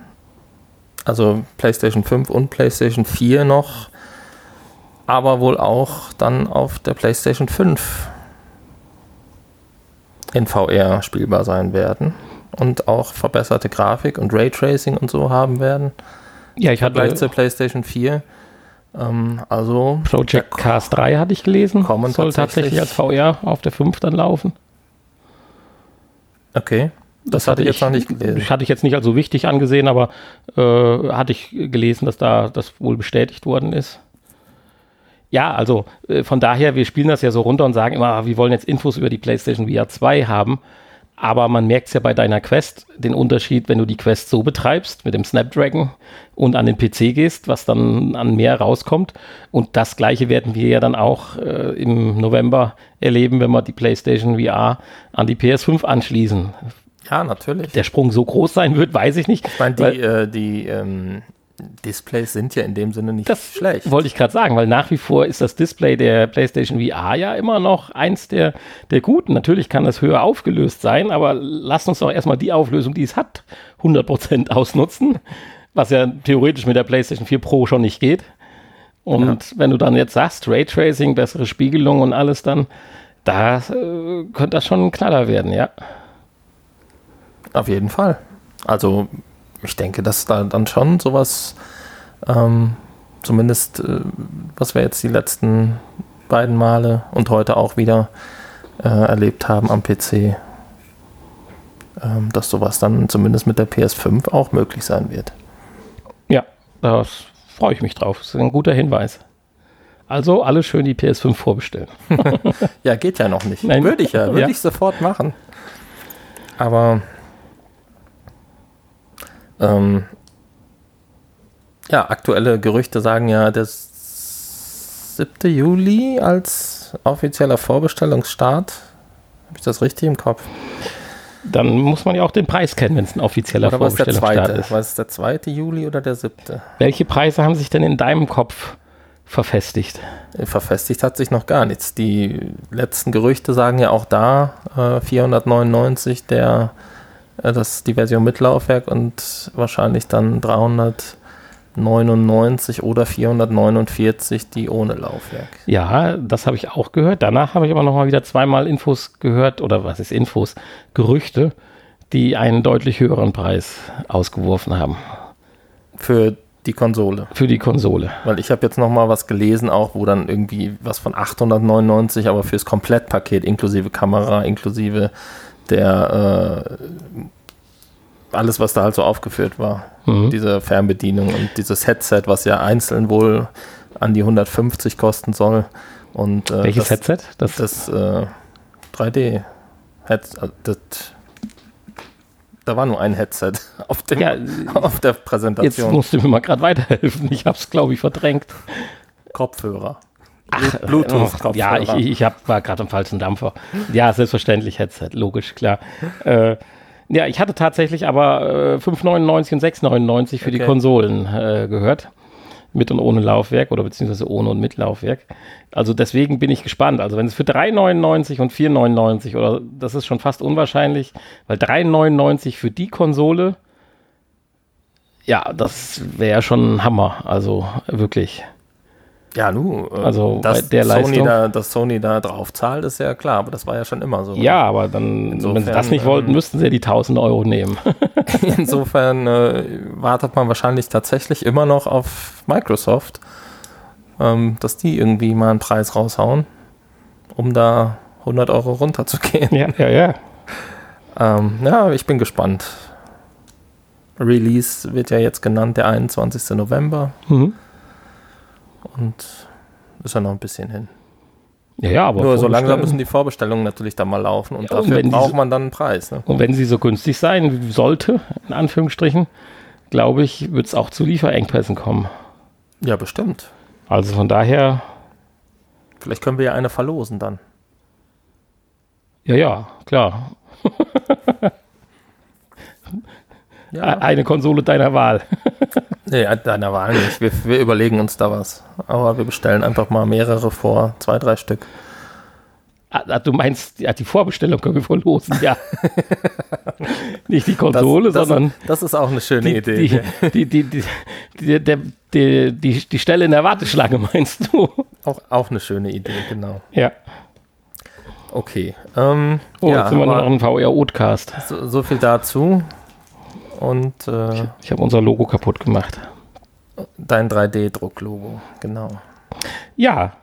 also PlayStation 5 und PlayStation 4 noch, aber wohl auch dann auf der PlayStation 5 in VR spielbar sein werden und auch verbesserte Grafik und Raytracing und so haben werden. Ja, ich hatte gleich zur PlayStation 4. Ähm, also Project Cars 3 hatte ich gelesen. Kommen soll tatsächlich, als VR auf der 5 dann laufen. Okay. Das, das hatte ich jetzt noch nicht gelesen. Das Hatte ich jetzt nicht als so wichtig angesehen, aber äh, hatte ich gelesen, dass da das wohl bestätigt worden ist. Ja, also äh, von daher, wir spielen das ja so runter und sagen immer, wir wollen jetzt Infos über die PlayStation VR 2 haben. Aber man merkt es ja bei deiner Quest, den Unterschied, wenn du die Quest so betreibst, mit dem Snapdragon und an den PC gehst, was dann an mehr rauskommt. Und das gleiche werden wir ja dann auch äh, im November erleben, wenn wir die PlayStation VR an die PS5 anschließen. Ja, natürlich. Der Sprung so groß sein wird, weiß ich nicht. Ich meine, die, äh, die ähm, Displays sind ja in dem Sinne nicht das schlecht. Wollte ich gerade sagen, weil nach wie vor ist das Display der PlayStation VR ja immer noch eins der, der guten. Natürlich kann das höher aufgelöst sein, aber lass uns doch erstmal die Auflösung, die es hat, 100% ausnutzen, was ja theoretisch mit der PlayStation 4 Pro schon nicht geht. Und ja. wenn du dann jetzt sagst, Raytracing, bessere Spiegelung und alles dann, da äh, könnte das schon ein Knaller werden, ja. Auf jeden Fall. Also ich denke, dass da dann schon sowas, ähm, zumindest äh, was wir jetzt die letzten beiden Male und heute auch wieder äh, erlebt haben am PC, ähm, dass sowas dann zumindest mit der PS5 auch möglich sein wird. Ja, das freue ich mich drauf. Das ist ein guter Hinweis. Also alle schön die PS5 vorbestellen. ja, geht ja noch nicht. Nein. Würde ich ja, würde ja. ich sofort machen. Aber ähm, ja, aktuelle Gerüchte sagen ja, der 7. Juli als offizieller Vorbestellungsstart. Habe ich das richtig im Kopf? Dann muss man ja auch den Preis kennen, wenn es ein offizieller oder Vorbestellungsstart ist. War es der 2. Juli oder der 7.? Welche Preise haben sich denn in deinem Kopf verfestigt? Verfestigt hat sich noch gar nichts. Die letzten Gerüchte sagen ja auch da äh, 499 der das ist die Version mit Laufwerk und wahrscheinlich dann 399 oder 449 die ohne Laufwerk. Ja, das habe ich auch gehört. Danach habe ich aber noch mal wieder zweimal Infos gehört oder was ist Infos? Gerüchte, die einen deutlich höheren Preis ausgeworfen haben. Für die Konsole. Für die Konsole. Weil ich habe jetzt noch mal was gelesen, auch wo dann irgendwie was von 899, aber fürs Komplettpaket inklusive Kamera, inklusive der äh, alles, was da halt so aufgeführt war. Mhm. Diese Fernbedienung und dieses Headset, was ja einzeln wohl an die 150 kosten soll. Und, äh, Welches das, Headset? Das, das äh, 3D. Headset, das, da war nur ein Headset auf, dem, ja, auf der Präsentation. Jetzt musst du mir mal gerade weiterhelfen. Ich habe es, glaube ich, verdrängt. Kopfhörer. Ach, Bluetooth-Kopfhörer. Ja, ich, ich hab, war gerade am falschen Dampfer. Ja, selbstverständlich Headset, logisch, klar. Äh, ja, ich hatte tatsächlich aber äh, 5,99 und 6,99 für okay. die Konsolen äh, gehört. Mit und ohne Laufwerk oder beziehungsweise ohne und mit Laufwerk. Also deswegen bin ich gespannt. Also wenn es für 3,99 und 4,99 oder das ist schon fast unwahrscheinlich, weil 3,99 für die Konsole, ja, das wäre schon ein Hammer. Also wirklich. Ja, nu, äh, also dass, der Sony Leistung. Da, dass Sony da drauf zahlt, ist ja klar, aber das war ja schon immer so. Ja, aber dann, Insofern, wenn sie das nicht wollten, ähm, müssten sie ja die 1000 Euro nehmen. Insofern äh, wartet man wahrscheinlich tatsächlich immer noch auf Microsoft, ähm, dass die irgendwie mal einen Preis raushauen, um da 100 Euro runterzugehen. Ja, ja, ja. ähm, ja, ich bin gespannt. Release wird ja jetzt genannt, der 21. November. Mhm. Und ist ja noch ein bisschen hin. Ja, ja, aber. Nur so langsam müssen die Vorbestellungen natürlich dann mal laufen und ja, dafür und braucht man dann einen Preis. Ne? Und wenn sie so günstig sein sollte, in Anführungsstrichen, glaube ich, wird es auch zu Lieferengpässen kommen. Ja, bestimmt. Also von daher. Vielleicht können wir ja eine verlosen dann. Ja, ja, klar. ja. Eine Konsole deiner Wahl. Nee, deiner Wahl nicht. Wir, wir, überlegen uns da was. Aber wir bestellen einfach mal mehrere vor, zwei, drei Stück. Ah, ah du meinst, ja, die Vorbestellung können wir verlosen, ja. nicht die Konsole, das, das, sondern. Das ist auch eine schöne die, Idee. Die, die, die, die, die, die, die Stelle in der Warteschlange, meinst du? Auch, auch eine schöne Idee, genau. Ja. Okay. Ähm, oh, ja, jetzt sind wir noch ein VR-Outcast. So, so viel dazu. Und äh, ich, ich habe unser Logo kaputt gemacht. Dein 3D-Druck-Logo, genau. Ja,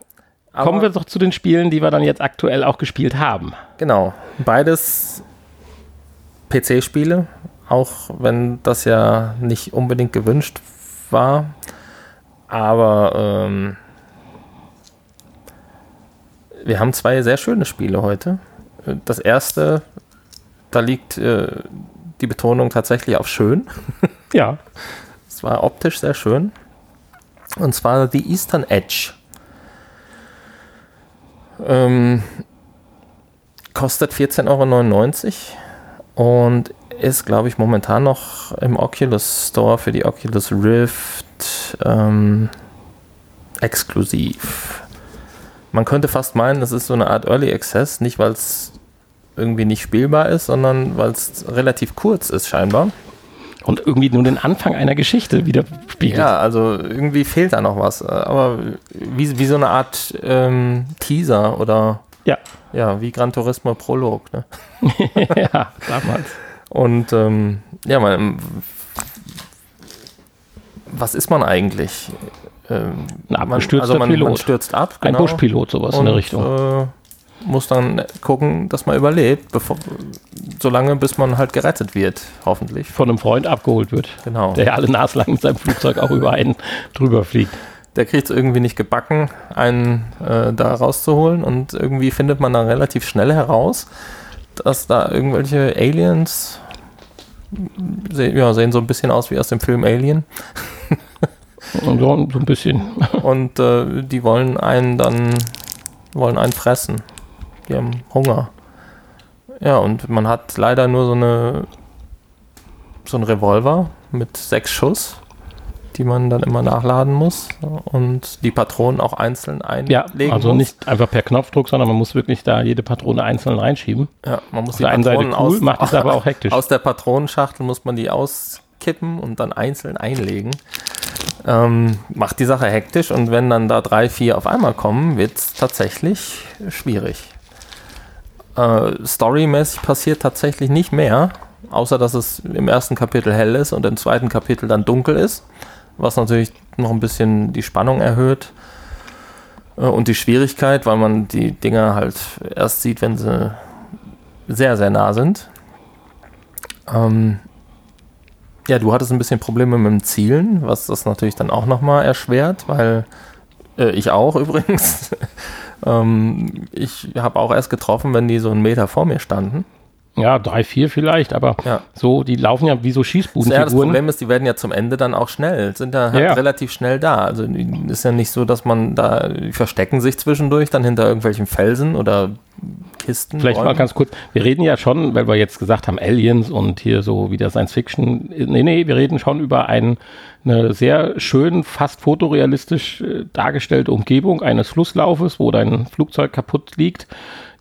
Aber kommen wir doch zu den Spielen, die wir dann jetzt aktuell auch gespielt haben. Genau, beides PC-Spiele, auch wenn das ja nicht unbedingt gewünscht war. Aber ähm, wir haben zwei sehr schöne Spiele heute. Das erste da liegt äh, die Betonung tatsächlich auf schön. Ja. Es war optisch sehr schön. Und zwar die Eastern Edge. Ähm, kostet 14,99 Euro und ist, glaube ich, momentan noch im Oculus Store für die Oculus Rift ähm, exklusiv. Man könnte fast meinen, das ist so eine Art Early Access, nicht weil es irgendwie nicht spielbar ist, sondern weil es relativ kurz ist scheinbar. Und irgendwie nur den Anfang einer Geschichte widerspiegelt. Ja, also irgendwie fehlt da noch was. Aber wie, wie so eine Art ähm, Teaser oder Ja. ja, wie Gran Turismo Prolog. Ne? ja, damals. Und ähm, ja, man, was ist man eigentlich? Ähm, Ein man, abgestürzter also man, man Pilot. stürzt ab, Ein genau, Buschpilot, sowas in und der Richtung. Muss dann gucken, dass man überlebt, bevor, solange bis man halt gerettet wird, hoffentlich. Von einem Freund abgeholt wird. Genau. Der ja alle naslang mit seinem Flugzeug auch über einen drüber fliegt. Der kriegt es irgendwie nicht gebacken, einen äh, da rauszuholen und irgendwie findet man dann relativ schnell heraus, dass da irgendwelche Aliens se ja, sehen so ein bisschen aus wie aus dem Film Alien Und so ein bisschen. und äh, die wollen einen dann wollen einen fressen. Die haben Hunger. Ja, und man hat leider nur so eine so einen Revolver mit sechs Schuss, die man dann immer nachladen muss und die Patronen auch einzeln Ja, einlegen also muss. nicht einfach per Knopfdruck, sondern man muss wirklich da jede Patrone einzeln reinschieben. Ja, man muss Auf der einen Seite cool, macht es aber auch hektisch. Aus der Patronenschachtel muss man die auskippen und dann einzeln einlegen. Ähm, macht die Sache hektisch und wenn dann da drei, vier auf einmal kommen, wird es tatsächlich schwierig. Äh, storymäßig passiert tatsächlich nicht mehr, außer dass es im ersten Kapitel hell ist und im zweiten Kapitel dann dunkel ist, was natürlich noch ein bisschen die Spannung erhöht äh, und die Schwierigkeit, weil man die Dinger halt erst sieht, wenn sie sehr, sehr nah sind. Ähm, ja, du hattest ein bisschen Probleme mit dem Zielen, was das natürlich dann auch nochmal erschwert, weil äh, ich auch übrigens. Ähm, ich habe auch erst getroffen, wenn die so einen Meter vor mir standen. Ja, drei, vier vielleicht, aber Ja. so, die laufen ja wie so Ja, das Schießbudenfiguren. Problem ist, die werden ja zum Ende dann auch schnell, sind da halt Ja. relativ schnell da. Also ist ja nicht so, dass man da, die verstecken sich zwischendurch dann hinter irgendwelchen Felsen oder Kisten. Vielleicht mal Räumen. ganz kurz, wir reden ja schon, weil wir jetzt gesagt haben, Aliens und hier so wieder Science Fiction. Nee, nee, wir reden schon über ein, eine sehr schön, fast fotorealistisch äh, dargestellte Umgebung eines Flusslaufes, wo dein Flugzeug kaputt liegt.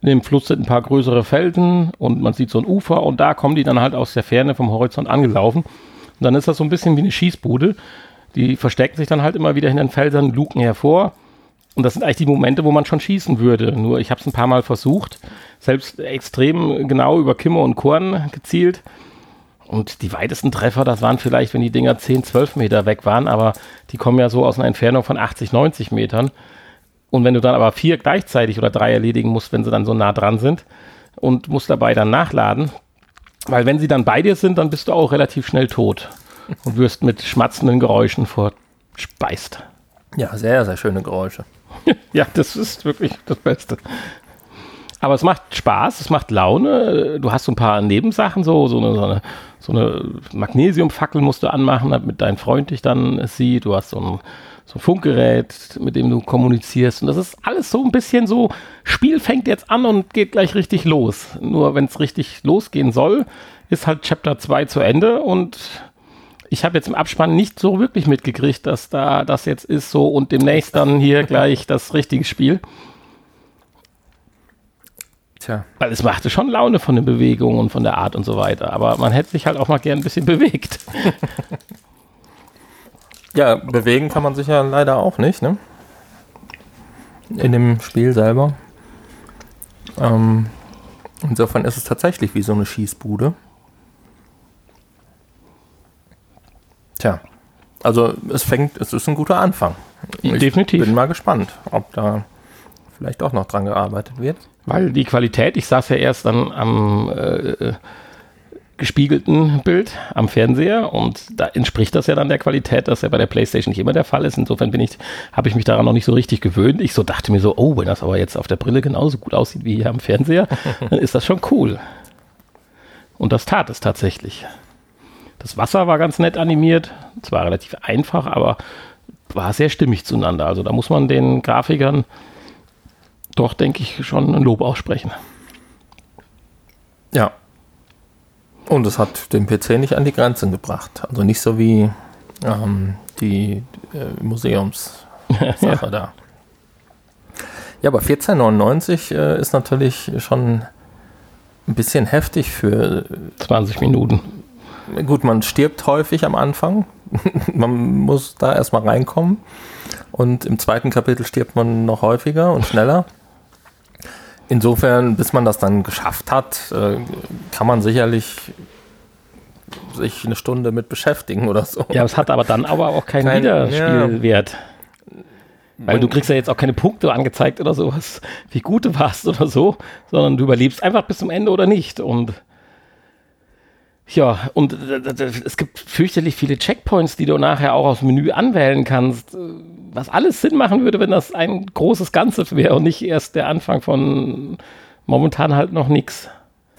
In dem Fluss sind ein paar größere Felsen und man sieht so ein Ufer und da kommen die dann halt aus der Ferne vom Horizont angelaufen. Und dann ist das so ein bisschen wie eine Schießbude. Die verstecken sich dann halt immer wieder hinter den Felsen, luken hervor. Und das sind eigentlich die Momente, wo man schon schießen würde. Nur ich habe es ein paar Mal versucht, selbst extrem genau über Kimme und Korn gezielt. Und die weitesten Treffer, das waren vielleicht, wenn die Dinger 10, 12 Meter weg waren, aber die kommen ja so aus einer Entfernung von 80, 90 Metern. Und wenn du dann aber vier gleichzeitig oder drei erledigen musst, wenn sie dann so nah dran sind und musst dabei dann nachladen, weil wenn sie dann bei dir sind, dann bist du auch relativ schnell tot und wirst mit schmatzenden Geräuschen verspeist. Ja, sehr, sehr schöne Geräusche. Ja, das ist wirklich das Beste. Aber es macht Spaß, es macht Laune. Du hast so ein paar Nebensachen, so, so eine, so eine, so eine Magnesiumfackel musst du anmachen, damit dein Freund dich dann sieht. Du hast so ein, so ein Funkgerät, mit dem du kommunizierst. Und das ist alles so ein bisschen so, Spiel fängt jetzt an und geht gleich richtig los. Nur wenn es richtig losgehen soll, ist halt Chapter 2 zu Ende und ich habe jetzt im Abspann nicht so wirklich mitgekriegt, dass da das jetzt ist so und demnächst dann hier gleich das richtige Spiel. Tja, Weil es machte schon Laune von den Bewegungen und von der Art und so weiter. Aber man hätte sich halt auch mal gern ein bisschen bewegt. ja, bewegen kann man sich ja leider auch nicht, ne? In dem Spiel selber. Ähm, insofern ist es tatsächlich wie so eine Schießbude. Tja, also es fängt, es ist ein guter Anfang. Ich Definitiv. bin mal gespannt, ob da vielleicht auch noch dran gearbeitet wird. Weil die Qualität, ich saß ja erst dann am äh, gespiegelten Bild am Fernseher und da entspricht das ja dann der Qualität, das ja bei der Playstation nicht immer der Fall ist. Insofern bin ich, habe ich mich daran noch nicht so richtig gewöhnt. Ich so dachte mir so, oh, wenn das aber jetzt auf der Brille genauso gut aussieht wie hier am Fernseher, dann ist das schon cool. Und das tat es tatsächlich. Das Wasser war ganz nett animiert, zwar relativ einfach, aber war sehr stimmig zueinander. Also da muss man den Grafikern doch, denke ich, schon ein Lob aussprechen. Ja. Und es hat den PC nicht an die Grenzen gebracht. Also nicht so wie ähm, die äh, Museumssache ja. da. Ja, aber 14,99 äh, ist natürlich schon ein bisschen heftig für 20 Minuten. Gut, man stirbt häufig am Anfang. man muss da erstmal reinkommen. Und im zweiten Kapitel stirbt man noch häufiger und schneller. Insofern, bis man das dann geschafft hat, äh, kann man sicherlich sich eine Stunde mit beschäftigen oder so. Ja, es hat aber dann aber auch keinen Kein, Wiederspielwert. Ja. Weil du kriegst ja jetzt auch keine Punkte angezeigt oder sowas, wie gut du warst oder so, sondern du überlebst einfach bis zum Ende oder nicht. Und ja, und es gibt fürchterlich viele Checkpoints, die du nachher auch aus dem Menü anwählen kannst, was alles Sinn machen würde, wenn das ein großes Ganzes wäre und nicht erst der Anfang von momentan halt noch nichts.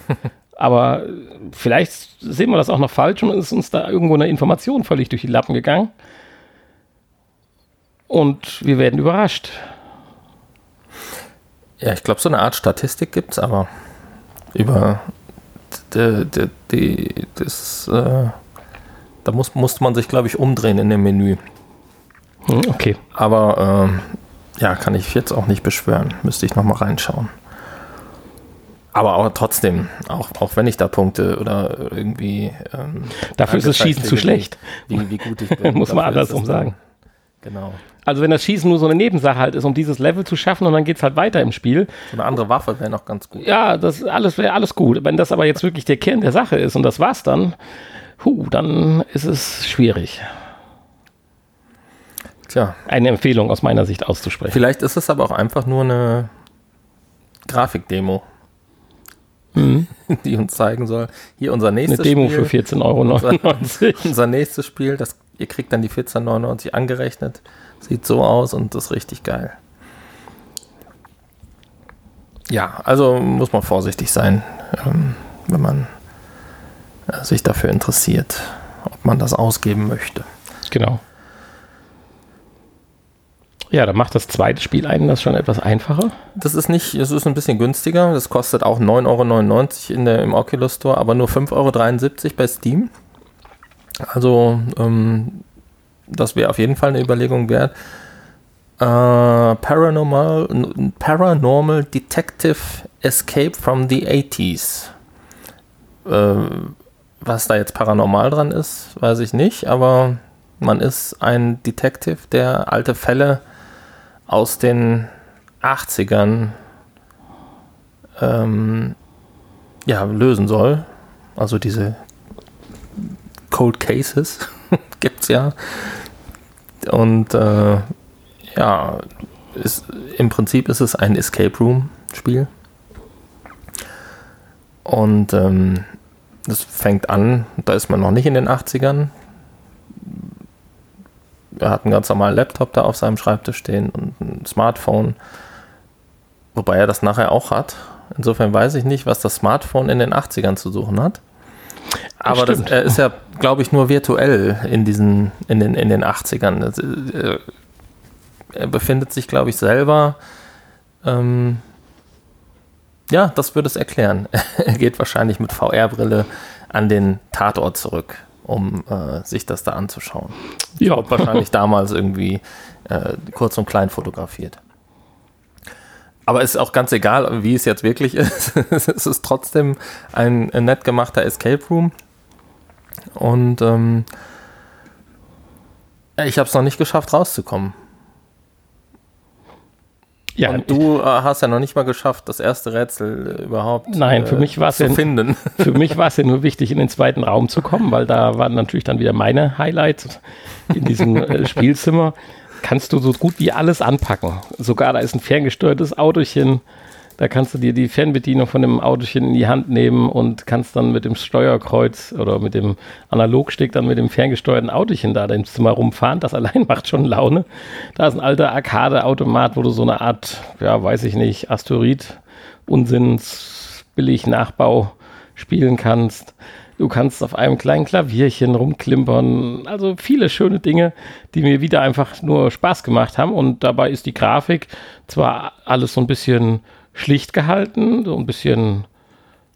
Aber vielleicht sehen wir das auch noch falsch und ist uns da irgendwo eine Information völlig durch die Lappen gegangen. Und wir werden überrascht. Ja, ich glaube, so eine Art Statistik gibt es aber über die, die, die, das, äh, da muss, musste man sich, glaube ich, umdrehen in dem Menü. Hm, okay. Aber äh, ja, kann ich jetzt auch nicht beschwören. Müsste ich nochmal reinschauen. Aber auch trotzdem, auch, auch wenn ich da Punkte oder irgendwie. Ähm, Dafür ist das Schießen zu schlecht. Wie, wie gut ich bin. Muss man andersrum sagen. Genau. Also wenn das Schießen nur so eine Nebensache halt ist, um dieses Level zu schaffen und dann geht es halt weiter im Spiel. So eine andere Waffe wäre noch ganz gut. Ja, das alles wäre alles gut. Wenn das aber jetzt wirklich der Kern der Sache ist und das war's dann, hu, dann ist es schwierig. Tja. Eine Empfehlung aus meiner Sicht auszusprechen. Vielleicht ist es aber auch einfach nur eine Grafikdemo. Mhm. Die uns zeigen soll. Hier unser nächstes Spiel. Eine Demo Spiel, für 14,99 Euro. Unser, unser nächstes Spiel, das, ihr kriegt dann die 14,99 Euro angerechnet. Sieht so aus und ist richtig geil. Ja, also muss man vorsichtig sein, ähm, wenn man äh, sich dafür interessiert, ob man das ausgeben möchte. Genau. Ja, dann macht das zweite Spiel einen das schon etwas einfacher. Das ist nicht, es ist ein bisschen günstiger. Das kostet auch 9,99 Euro in der, im Oculus Store, aber nur 5,73 Euro bei Steam. Also ähm, das wäre auf jeden Fall eine Überlegung wert. Äh, Paranormal, Paranormal Detective Escape from the 80s. Äh, was da jetzt paranormal dran ist, weiß ich nicht, aber man ist ein Detective, der alte Fälle aus den 80ern ähm, ja, lösen soll. Also diese Cold Cases gibt es ja. Und äh, ja, ist, im Prinzip ist es ein Escape Room Spiel. Und ähm, das fängt an, da ist man noch nicht in den 80ern. Er hat einen ganz normalen Laptop da auf seinem Schreibtisch stehen und ein Smartphone. Wobei er das nachher auch hat. Insofern weiß ich nicht, was das Smartphone in den 80ern zu suchen hat. Aber das, er ist ja, glaube ich, nur virtuell in diesen, in den, in den 80ern. Das, äh, er befindet sich, glaube ich, selber. Ähm, ja, das würde es erklären. er geht wahrscheinlich mit VR-Brille an den Tatort zurück, um äh, sich das da anzuschauen. Ja. Wird wahrscheinlich damals irgendwie äh, kurz und klein fotografiert. Aber es ist auch ganz egal, wie es jetzt wirklich ist. es ist trotzdem ein, ein nett gemachter Escape Room. Und ähm, ich habe es noch nicht geschafft, rauszukommen. Ja, und du äh, hast ja noch nicht mal geschafft, das erste Rätsel überhaupt Nein, für äh, mich war es zu ja, finden. Für mich war es ja nur wichtig, in den zweiten Raum zu kommen, weil da waren natürlich dann wieder meine Highlights in diesem äh, Spielzimmer kannst du so gut wie alles anpacken. Sogar da ist ein ferngesteuertes Autochen. Da kannst du dir die Fernbedienung von dem Autochen in die Hand nehmen und kannst dann mit dem Steuerkreuz oder mit dem Analogstick dann mit dem ferngesteuerten Autochen da im Zimmer rumfahren. Das allein macht schon Laune. Da ist ein alter Arcade-Automat, wo du so eine Art, ja, weiß ich nicht, Asteroid, Unsinns, billig Nachbau spielen kannst. Du kannst auf einem kleinen Klavierchen rumklimpern. Also viele schöne Dinge, die mir wieder einfach nur Spaß gemacht haben. Und dabei ist die Grafik zwar alles so ein bisschen schlicht gehalten, so ein bisschen,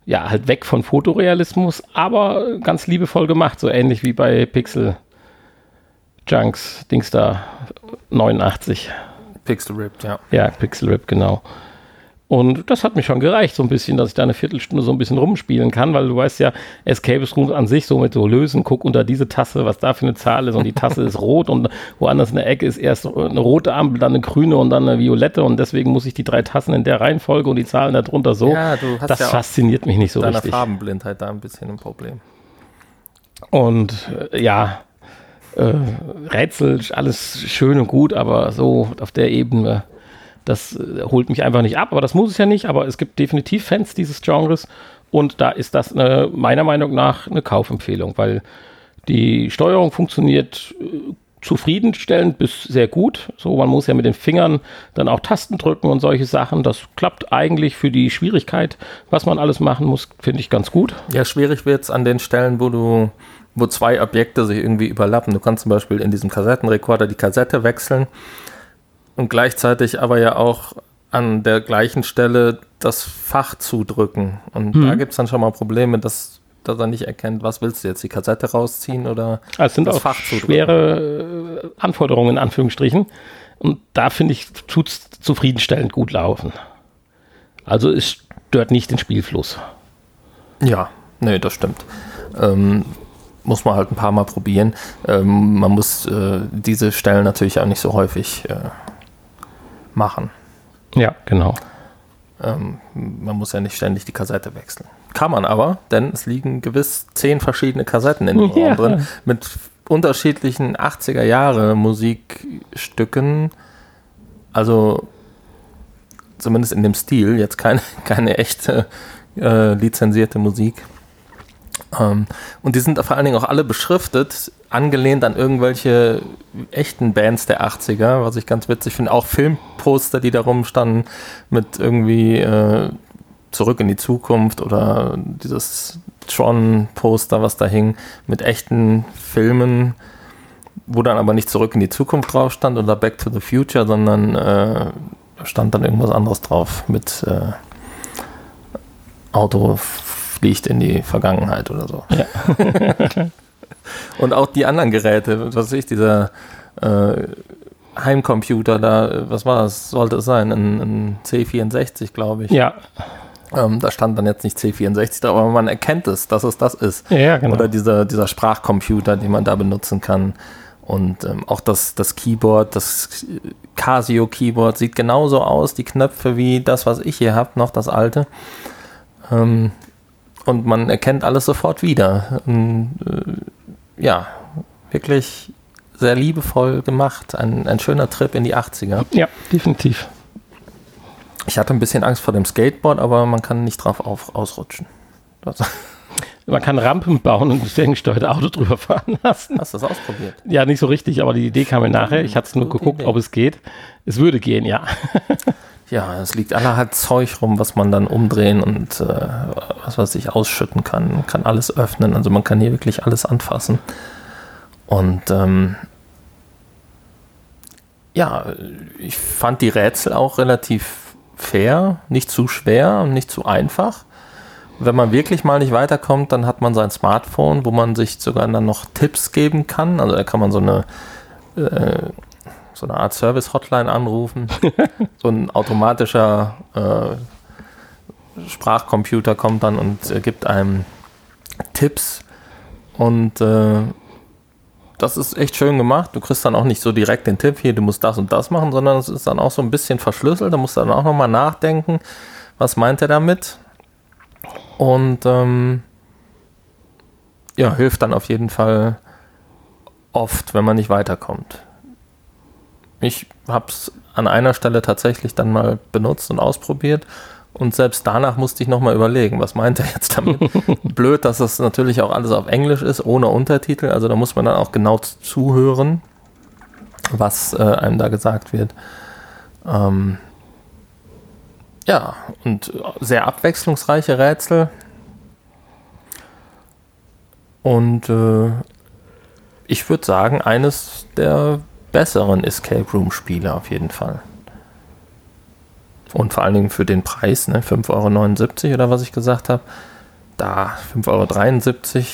ja, halt weg von Fotorealismus, aber ganz liebevoll gemacht, so ähnlich wie bei Pixel Junks, Dings da 89. Pixel Ripped, ja. Ja, Pixel Rip, genau. Und das hat mich schon gereicht, so ein bisschen, dass ich da eine Viertelstunde so ein bisschen rumspielen kann, weil du weißt ja, Escape Room an sich so mit so lösen, guck unter diese Tasse, was da für eine Zahl ist und die Tasse ist rot und woanders in der Ecke ist erst eine rote Ampel, dann eine grüne und dann eine violette und deswegen muss ich die drei Tassen in der Reihenfolge und die Zahlen darunter so. Ja, du hast das ja fasziniert mich nicht so deiner richtig. Farbenblindheit da ein bisschen ein Problem. Und äh, ja, äh, Rätsel, alles schön und gut, aber so auf der Ebene, das äh, holt mich einfach nicht ab. Aber das muss es ja nicht, aber es gibt definitiv Fans dieses Genres und da ist das eine, meiner Meinung nach eine Kaufempfehlung, weil die Steuerung funktioniert äh, zufriedenstellend bis sehr gut. So, man muss ja mit den Fingern dann auch Tasten drücken und solche Sachen. Das klappt eigentlich für die Schwierigkeit, was man alles machen muss, finde ich ganz gut. Ja, schwierig wird es an den Stellen, wo du, wo zwei Objekte sich irgendwie überlappen. Du kannst zum Beispiel in diesem Kassettenrekorder die Kassette wechseln und gleichzeitig aber ja auch an der gleichen Stelle das Fach zudrücken. Und da Mhm. gibt es dann schon mal Probleme, dass, dass er nicht erkennt, was willst du jetzt, die Kassette rausziehen oder Also es sind das auch Fach zudrücken. schwere äh, Anforderungen in Anführungsstrichen. Und da finde ich, tut es zufriedenstellend gut laufen. Also es stört nicht den Spielfluss. Ja, nee, das stimmt. Ähm, muss man halt ein paar Mal probieren. Ähm, man muss äh, diese Stellen natürlich auch nicht so häufig äh, machen. Ja, genau. Ähm, man muss ja nicht ständig die Kassette wechseln. Kann man aber, denn es liegen gewiss zehn verschiedene Kassetten in dem Ja. Raum drin mit unterschiedlichen 80er Jahre Musikstücken. Also zumindest in dem Stil, jetzt keine, keine echte äh, lizenzierte Musik. Ähm, und die sind vor allen Dingen auch alle beschriftet, angelehnt an irgendwelche echten Bands der 80er, was ich ganz witzig finde. Auch Filmposter, die da rumstanden, mit irgendwie äh, Zurück in die Zukunft oder dieses Tron-Poster, was da hing, mit echten Filmen, wo dann aber nicht Zurück in die Zukunft drauf stand oder Back to the Future, sondern äh, stand dann irgendwas anderes drauf mit äh, Auto fliegt in die Vergangenheit oder so. Ja. Und auch die anderen Geräte, was weiß ich, dieser äh, Heimcomputer da, was war das, sollte es sein, ein, ein C64, glaube ich. Ja, Ähm, da stand dann jetzt nicht C64 da, aber man erkennt es, dass es das ist. ja, ja genau. Oder dieser, dieser Sprachcomputer, den man da benutzen kann. Und ähm, auch das, das Keyboard, das Casio Keyboard sieht genauso aus, die Knöpfe wie das, was ich hier habe, noch das alte. Ähm, und man erkennt alles sofort wieder. Ähm, äh, ja, wirklich sehr liebevoll gemacht. Ein, ein schöner Trip in die 80er. ja, definitiv. Ich hatte ein bisschen Angst vor dem Skateboard, aber man kann nicht drauf auf, ausrutschen. Das, Man kann Rampen bauen und ein ferngesteuerte Auto drüber fahren lassen. hast du das ausprobiert? Ja, nicht so richtig, aber die Idee kam mir nachher. Ich hatte es nur geguckt, Idee. ob es geht. Es würde gehen, ja. Ja, es liegt allerhand Zeug rum, was man dann umdrehen und äh, was weiß ich ausschütten kann. Man kann alles öffnen. Also man kann hier wirklich alles anfassen. Und ähm, ja, ich fand die Rätsel auch relativ fair, nicht zu schwer und nicht zu einfach. Wenn man wirklich mal nicht weiterkommt, dann hat man sein Smartphone, wo man sich sogar dann noch Tipps geben kann. Also da kann man so eine äh, so eine Art Service-Hotline anrufen. so ein automatischer äh, Sprachcomputer kommt dann und äh, gibt einem Tipps. Und äh, das ist echt schön gemacht. Du kriegst dann auch nicht so direkt den Tipp, hier, du musst das und das machen, sondern es ist dann auch so ein bisschen verschlüsselt. Da musst du dann auch nochmal nachdenken, was meint er damit. Und ähm, ja, hilft dann auf jeden Fall oft, wenn man nicht weiterkommt. Ich habe es an einer Stelle tatsächlich dann mal benutzt und ausprobiert. Und selbst danach musste ich nochmal überlegen, was meint er jetzt damit? Blöd, dass das natürlich auch alles auf Englisch ist, ohne Untertitel. Also da muss man dann auch genau zuhören, was äh, einem da gesagt wird. Ähm, ja, und sehr abwechslungsreiche Rätsel. Und äh, ich würde sagen, eines der besseren Escape Room Spiele auf jeden Fall. Und vor allen Dingen für den Preis, ne, 5,79 Euro oder was ich gesagt habe. Da 5,73 Euro.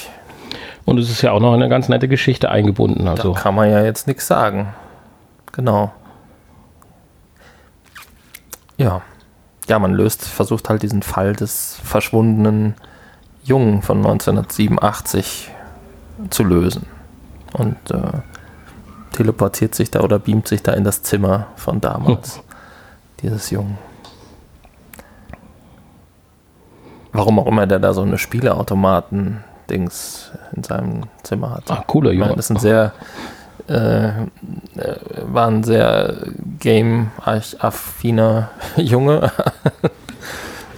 Und es ist ja auch noch eine ganz nette Geschichte eingebunden. Also. Da kann man ja jetzt nichts sagen. Genau. Ja. Ja, man löst, versucht halt diesen Fall des verschwundenen Jungen von 1987 zu lösen. Und äh, teleportiert sich da oder beamt sich da in das Zimmer von damals. Hm. Dieses Jungen. Warum auch immer der da so eine Spieleautomaten-Dings in seinem Zimmer hat. Ah, cooler Junge. Das ist ein sehr, äh, war ein sehr game-affiner Junge.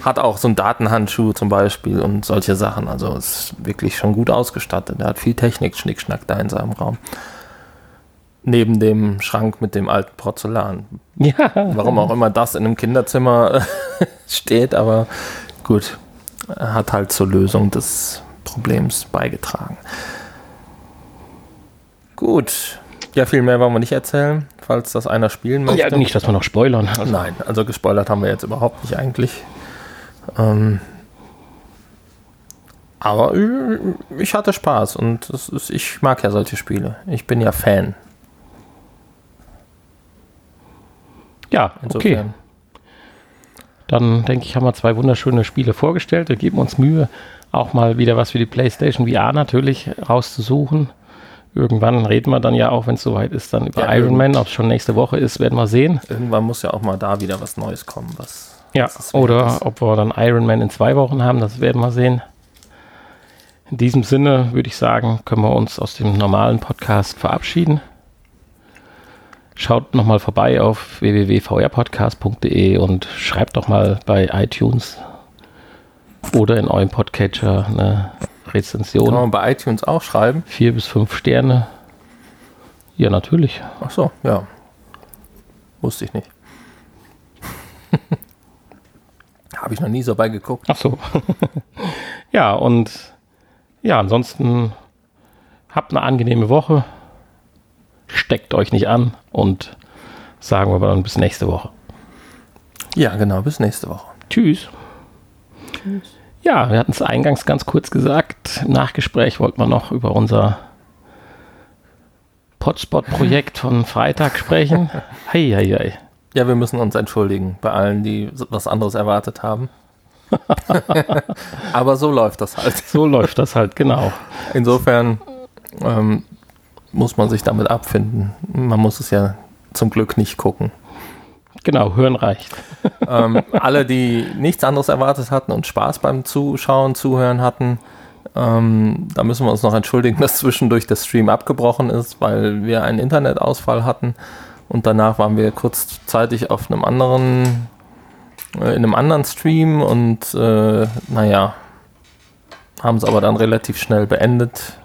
hat auch so einen Datenhandschuh zum Beispiel und solche Sachen. Also ist wirklich schon gut ausgestattet. Er hat viel Technik, Schnickschnack da in seinem Raum. Neben dem Schrank mit dem alten Porzellan. Ja. Warum auch immer das in einem Kinderzimmer steht, aber gut, hat halt zur Lösung des Problems beigetragen. Gut. Ja, viel mehr wollen wir nicht erzählen, falls das einer spielen möchte. Ja, nicht, dass wir noch spoilern. Also. Nein, also gespoilert haben wir jetzt überhaupt nicht eigentlich. Ähm, aber ich hatte Spaß und ist, ich mag ja solche Spiele. Ich bin ja Fan. Ja, Insofern. okay. Dann denke ich, haben wir zwei wunderschöne Spiele vorgestellt. Wir geben uns Mühe, auch mal wieder was für die PlayStation VR natürlich rauszusuchen. Irgendwann reden wir dann ja auch, wenn es soweit ist, dann über ja, Iron Man. Ob es schon nächste Woche ist, werden wir sehen. Irgendwann muss ja auch mal da wieder was Neues kommen. Was, ja, was oder ist. ob wir dann Iron Man in zwei Wochen haben, das werden wir sehen. In diesem Sinne würde ich sagen, können wir uns aus dem normalen Podcast verabschieden. Schaut nochmal vorbei auf www.vrpodcast.de und schreibt doch mal bei iTunes oder in eurem Podcatcher eine Rezension. Kann man bei iTunes auch schreiben? Vier bis fünf Sterne. Ja, natürlich. Ach so, ja. Wusste ich nicht. Habe ich noch nie so beigeguckt. Ach so. ja, und ja, ansonsten habt eine angenehme Woche steckt euch nicht an und sagen wir dann bis nächste Woche. Ja, genau, bis nächste Woche. Tschüss. Tschüss. Ja, wir hatten es eingangs ganz kurz gesagt. Im Nachgespräch wollten wir noch über unser Potspot-Projekt von Freitag sprechen. Hei, hei, hei. Ja, wir müssen uns entschuldigen bei allen, die was anderes erwartet haben. Aber so läuft das halt. So läuft das halt, genau. Insofern ähm, muss man sich damit abfinden. Man muss es ja zum Glück nicht gucken. Genau, hören reicht. ähm, alle, die nichts anderes erwartet hatten und Spaß beim Zuschauen, Zuhören hatten, ähm, da müssen wir uns noch entschuldigen, dass zwischendurch der Stream abgebrochen ist, weil wir einen Internetausfall hatten und danach waren wir kurzzeitig auf einem anderen, äh, in einem anderen Stream und äh, naja, haben es aber dann relativ schnell beendet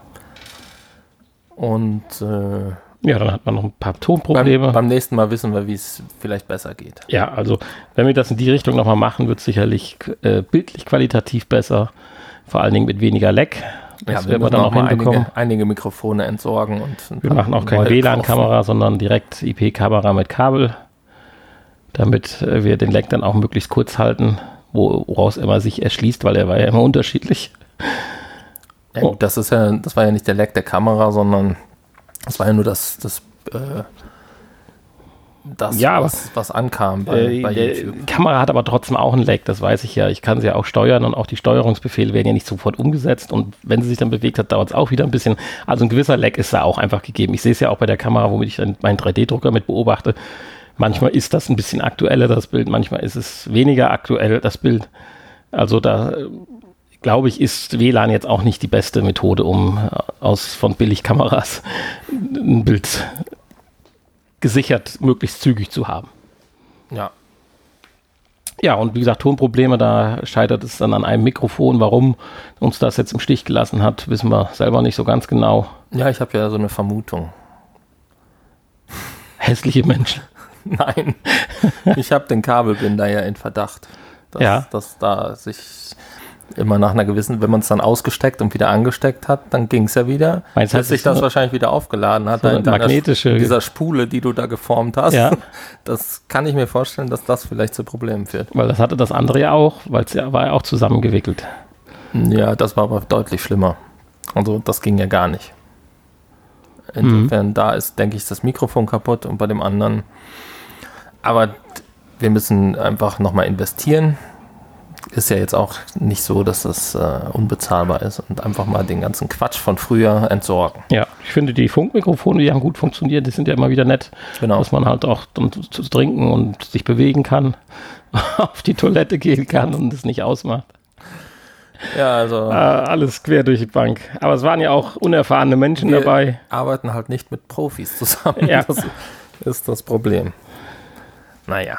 und äh, ja, dann hat man noch ein paar Tonprobleme. Beim, beim nächsten Mal wissen wir, wie es vielleicht besser geht. Ja, also wenn wir das in die Richtung nochmal machen, wird es sicherlich äh, bildlich qualitativ besser, vor allen Dingen mit weniger Leck. Das ja, werden wir dann auch mal einige, einige, Mikrofone entsorgen. und Wir machen auch keine WLAN-Kamera, sondern direkt IP-Kamera mit Kabel, damit äh, wir den Leck dann auch möglichst kurz halten, woraus immer sich erschließt, weil er war ja immer unterschiedlich. Ja, gut, das ist ja, das war ja nicht der Lag der Kamera, sondern das war ja nur das, das, äh, das ja, was, was ankam bei, äh, bei YouTube. Die Kamera hat aber trotzdem auch einen Lag, das weiß ich ja. Ich kann sie ja auch steuern und auch die Steuerungsbefehle werden ja nicht sofort umgesetzt und wenn sie sich dann bewegt hat, dauert es auch wieder ein bisschen. Also ein gewisser Lag ist da auch einfach gegeben. Ich sehe es ja auch bei der Kamera, womit ich dann meinen 3D-Drucker mit beobachte. Manchmal ist das ein bisschen aktueller, das Bild, manchmal ist es weniger aktuell, das Bild. Also da glaube ich, ist WLAN jetzt auch nicht die beste Methode, um äh, aus von Billigkameras ein Bild gesichert möglichst zügig zu haben. Ja. Ja, und wie gesagt, Tonprobleme, da scheitert es dann an einem Mikrofon. Warum uns das jetzt im Stich gelassen hat, wissen wir selber nicht so ganz genau. Ja, ich habe ja so eine Vermutung. Hässliche Menschen. Nein, ich habe den Kabelbinder ja in Verdacht, dass, ja. dass da sich immer nach einer gewissen, wenn man es dann ausgesteckt und wieder angesteckt hat, dann ging es ja wieder. Meinst bis sich das wahrscheinlich wieder aufgeladen hat. so deiner- magnetische- in dieser Spule, die du da geformt hast. Ja. Das kann ich mir vorstellen, dass das vielleicht zu Problemen führt. Weil das hatte das andere ja auch, weil es ja war ja auch zusammengewickelt. Ja, das war aber deutlich schlimmer. Also das ging ja gar nicht. Insofern, da ist, denke ich, das Mikrofon kaputt und bei dem anderen. Aber wir müssen einfach nochmal investieren. Ist ja jetzt auch nicht so, dass das äh, unbezahlbar ist und einfach mal den ganzen Quatsch von früher entsorgen. Ja, ich finde die Funkmikrofone, die haben gut funktioniert, die sind ja immer wieder nett, Genau. dass man halt auch dann zu trinken und sich bewegen kann, auf die Toilette gehen kann und es nicht ausmacht. Ja, also Äh, alles quer durch die Bank. Aber es waren ja auch unerfahrene Menschen wir dabei. arbeiten halt nicht mit Profis zusammen. Ja. Das ist das Problem. Naja.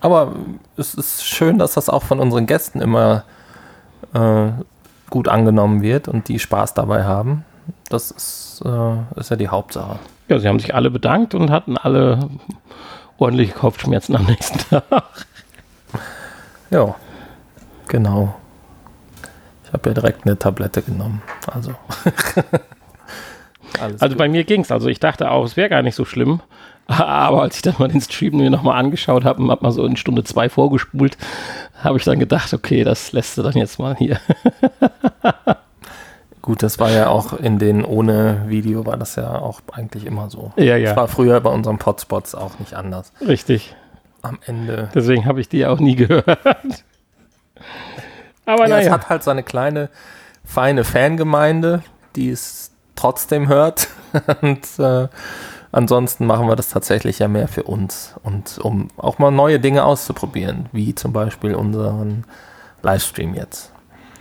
Aber es ist schön, dass das auch von unseren Gästen immer äh, gut angenommen wird und die Spaß dabei haben. Das ist, äh, ist ja die Hauptsache. Ja, sie haben sich alle bedankt und hatten alle ordentliche Kopfschmerzen am nächsten Tag. Ja, genau. Ich habe ja direkt eine Tablette genommen. Also. Also gut. bei mir ging es. Also ich dachte auch, es wäre gar nicht so schlimm. Aber als ich dann mal den Stream mir nochmal angeschaut habe und hab mal so in Stunde zwei vorgespult, habe ich dann gedacht, okay, das lässt du dann jetzt mal hier. Gut, das war ja auch in den ohne Video war das ja auch eigentlich immer so. Ja, Das ja, war früher bei unseren Potspots auch nicht anders. richtig. Am Ende. Deswegen habe ich die auch nie gehört. Aber Ja, es naja, hat halt seine kleine, feine Fangemeinde, die es trotzdem hört. Und äh, ansonsten machen wir das tatsächlich ja mehr für uns und um auch mal neue Dinge auszuprobieren, wie zum Beispiel unseren Livestream jetzt.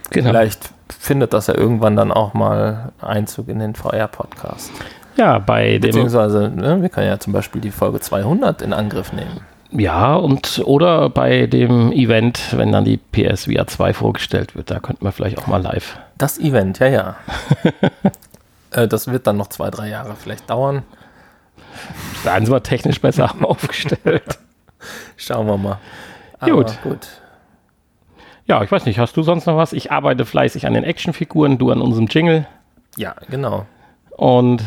genau. Vielleicht findet das ja irgendwann dann auch mal Einzug in den VR-Podcast. Ja, bei dem, Beziehungsweise, ne, wir können ja zum Beispiel die Folge 200 in Angriff nehmen. ja, und oder bei dem Event, wenn dann die PSVR 2 vorgestellt wird, da könnten wir vielleicht auch mal live. Das Event, ja, ja. äh, das wird dann noch zwei, drei Jahre vielleicht dauern. Da sind wir technisch besser aufgestellt. Schauen wir mal. Gut. gut. Ja, ich weiß nicht, hast du sonst noch was? Ich arbeite fleißig an den Actionfiguren, du an unserem Jingle. Ja, genau. Und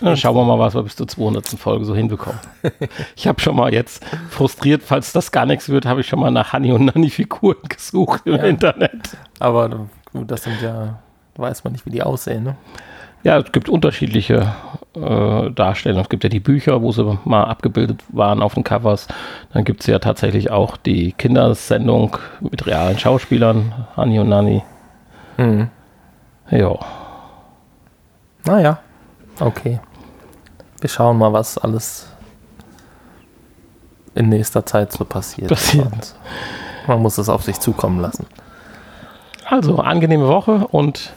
dann schauen wir mal, was wir bis zur 200. Folge so hinbekommen. Ich habe schon mal jetzt frustriert, falls das gar nichts wird, habe ich schon mal nach Honey und Nanny Figuren gesucht im Ja. Internet. Aber gut, das sind ja, weiß man nicht, wie die aussehen. Ne? Ja, es gibt unterschiedliche äh, Darstellungen. Es gibt ja die Bücher, wo sie mal abgebildet waren auf den Covers. Dann gibt es ja tatsächlich auch die Kindersendung mit realen Schauspielern, Honey und Nanny. Hm. Ja, Naja, okay. Wir schauen mal, was alles in nächster Zeit so passiert. Passiert. Man muss es auf sich zukommen lassen. also angenehme Woche und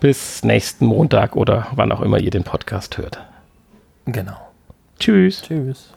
bis nächsten Montag oder wann auch immer ihr den Podcast hört. Genau. Tschüss. Tschüss.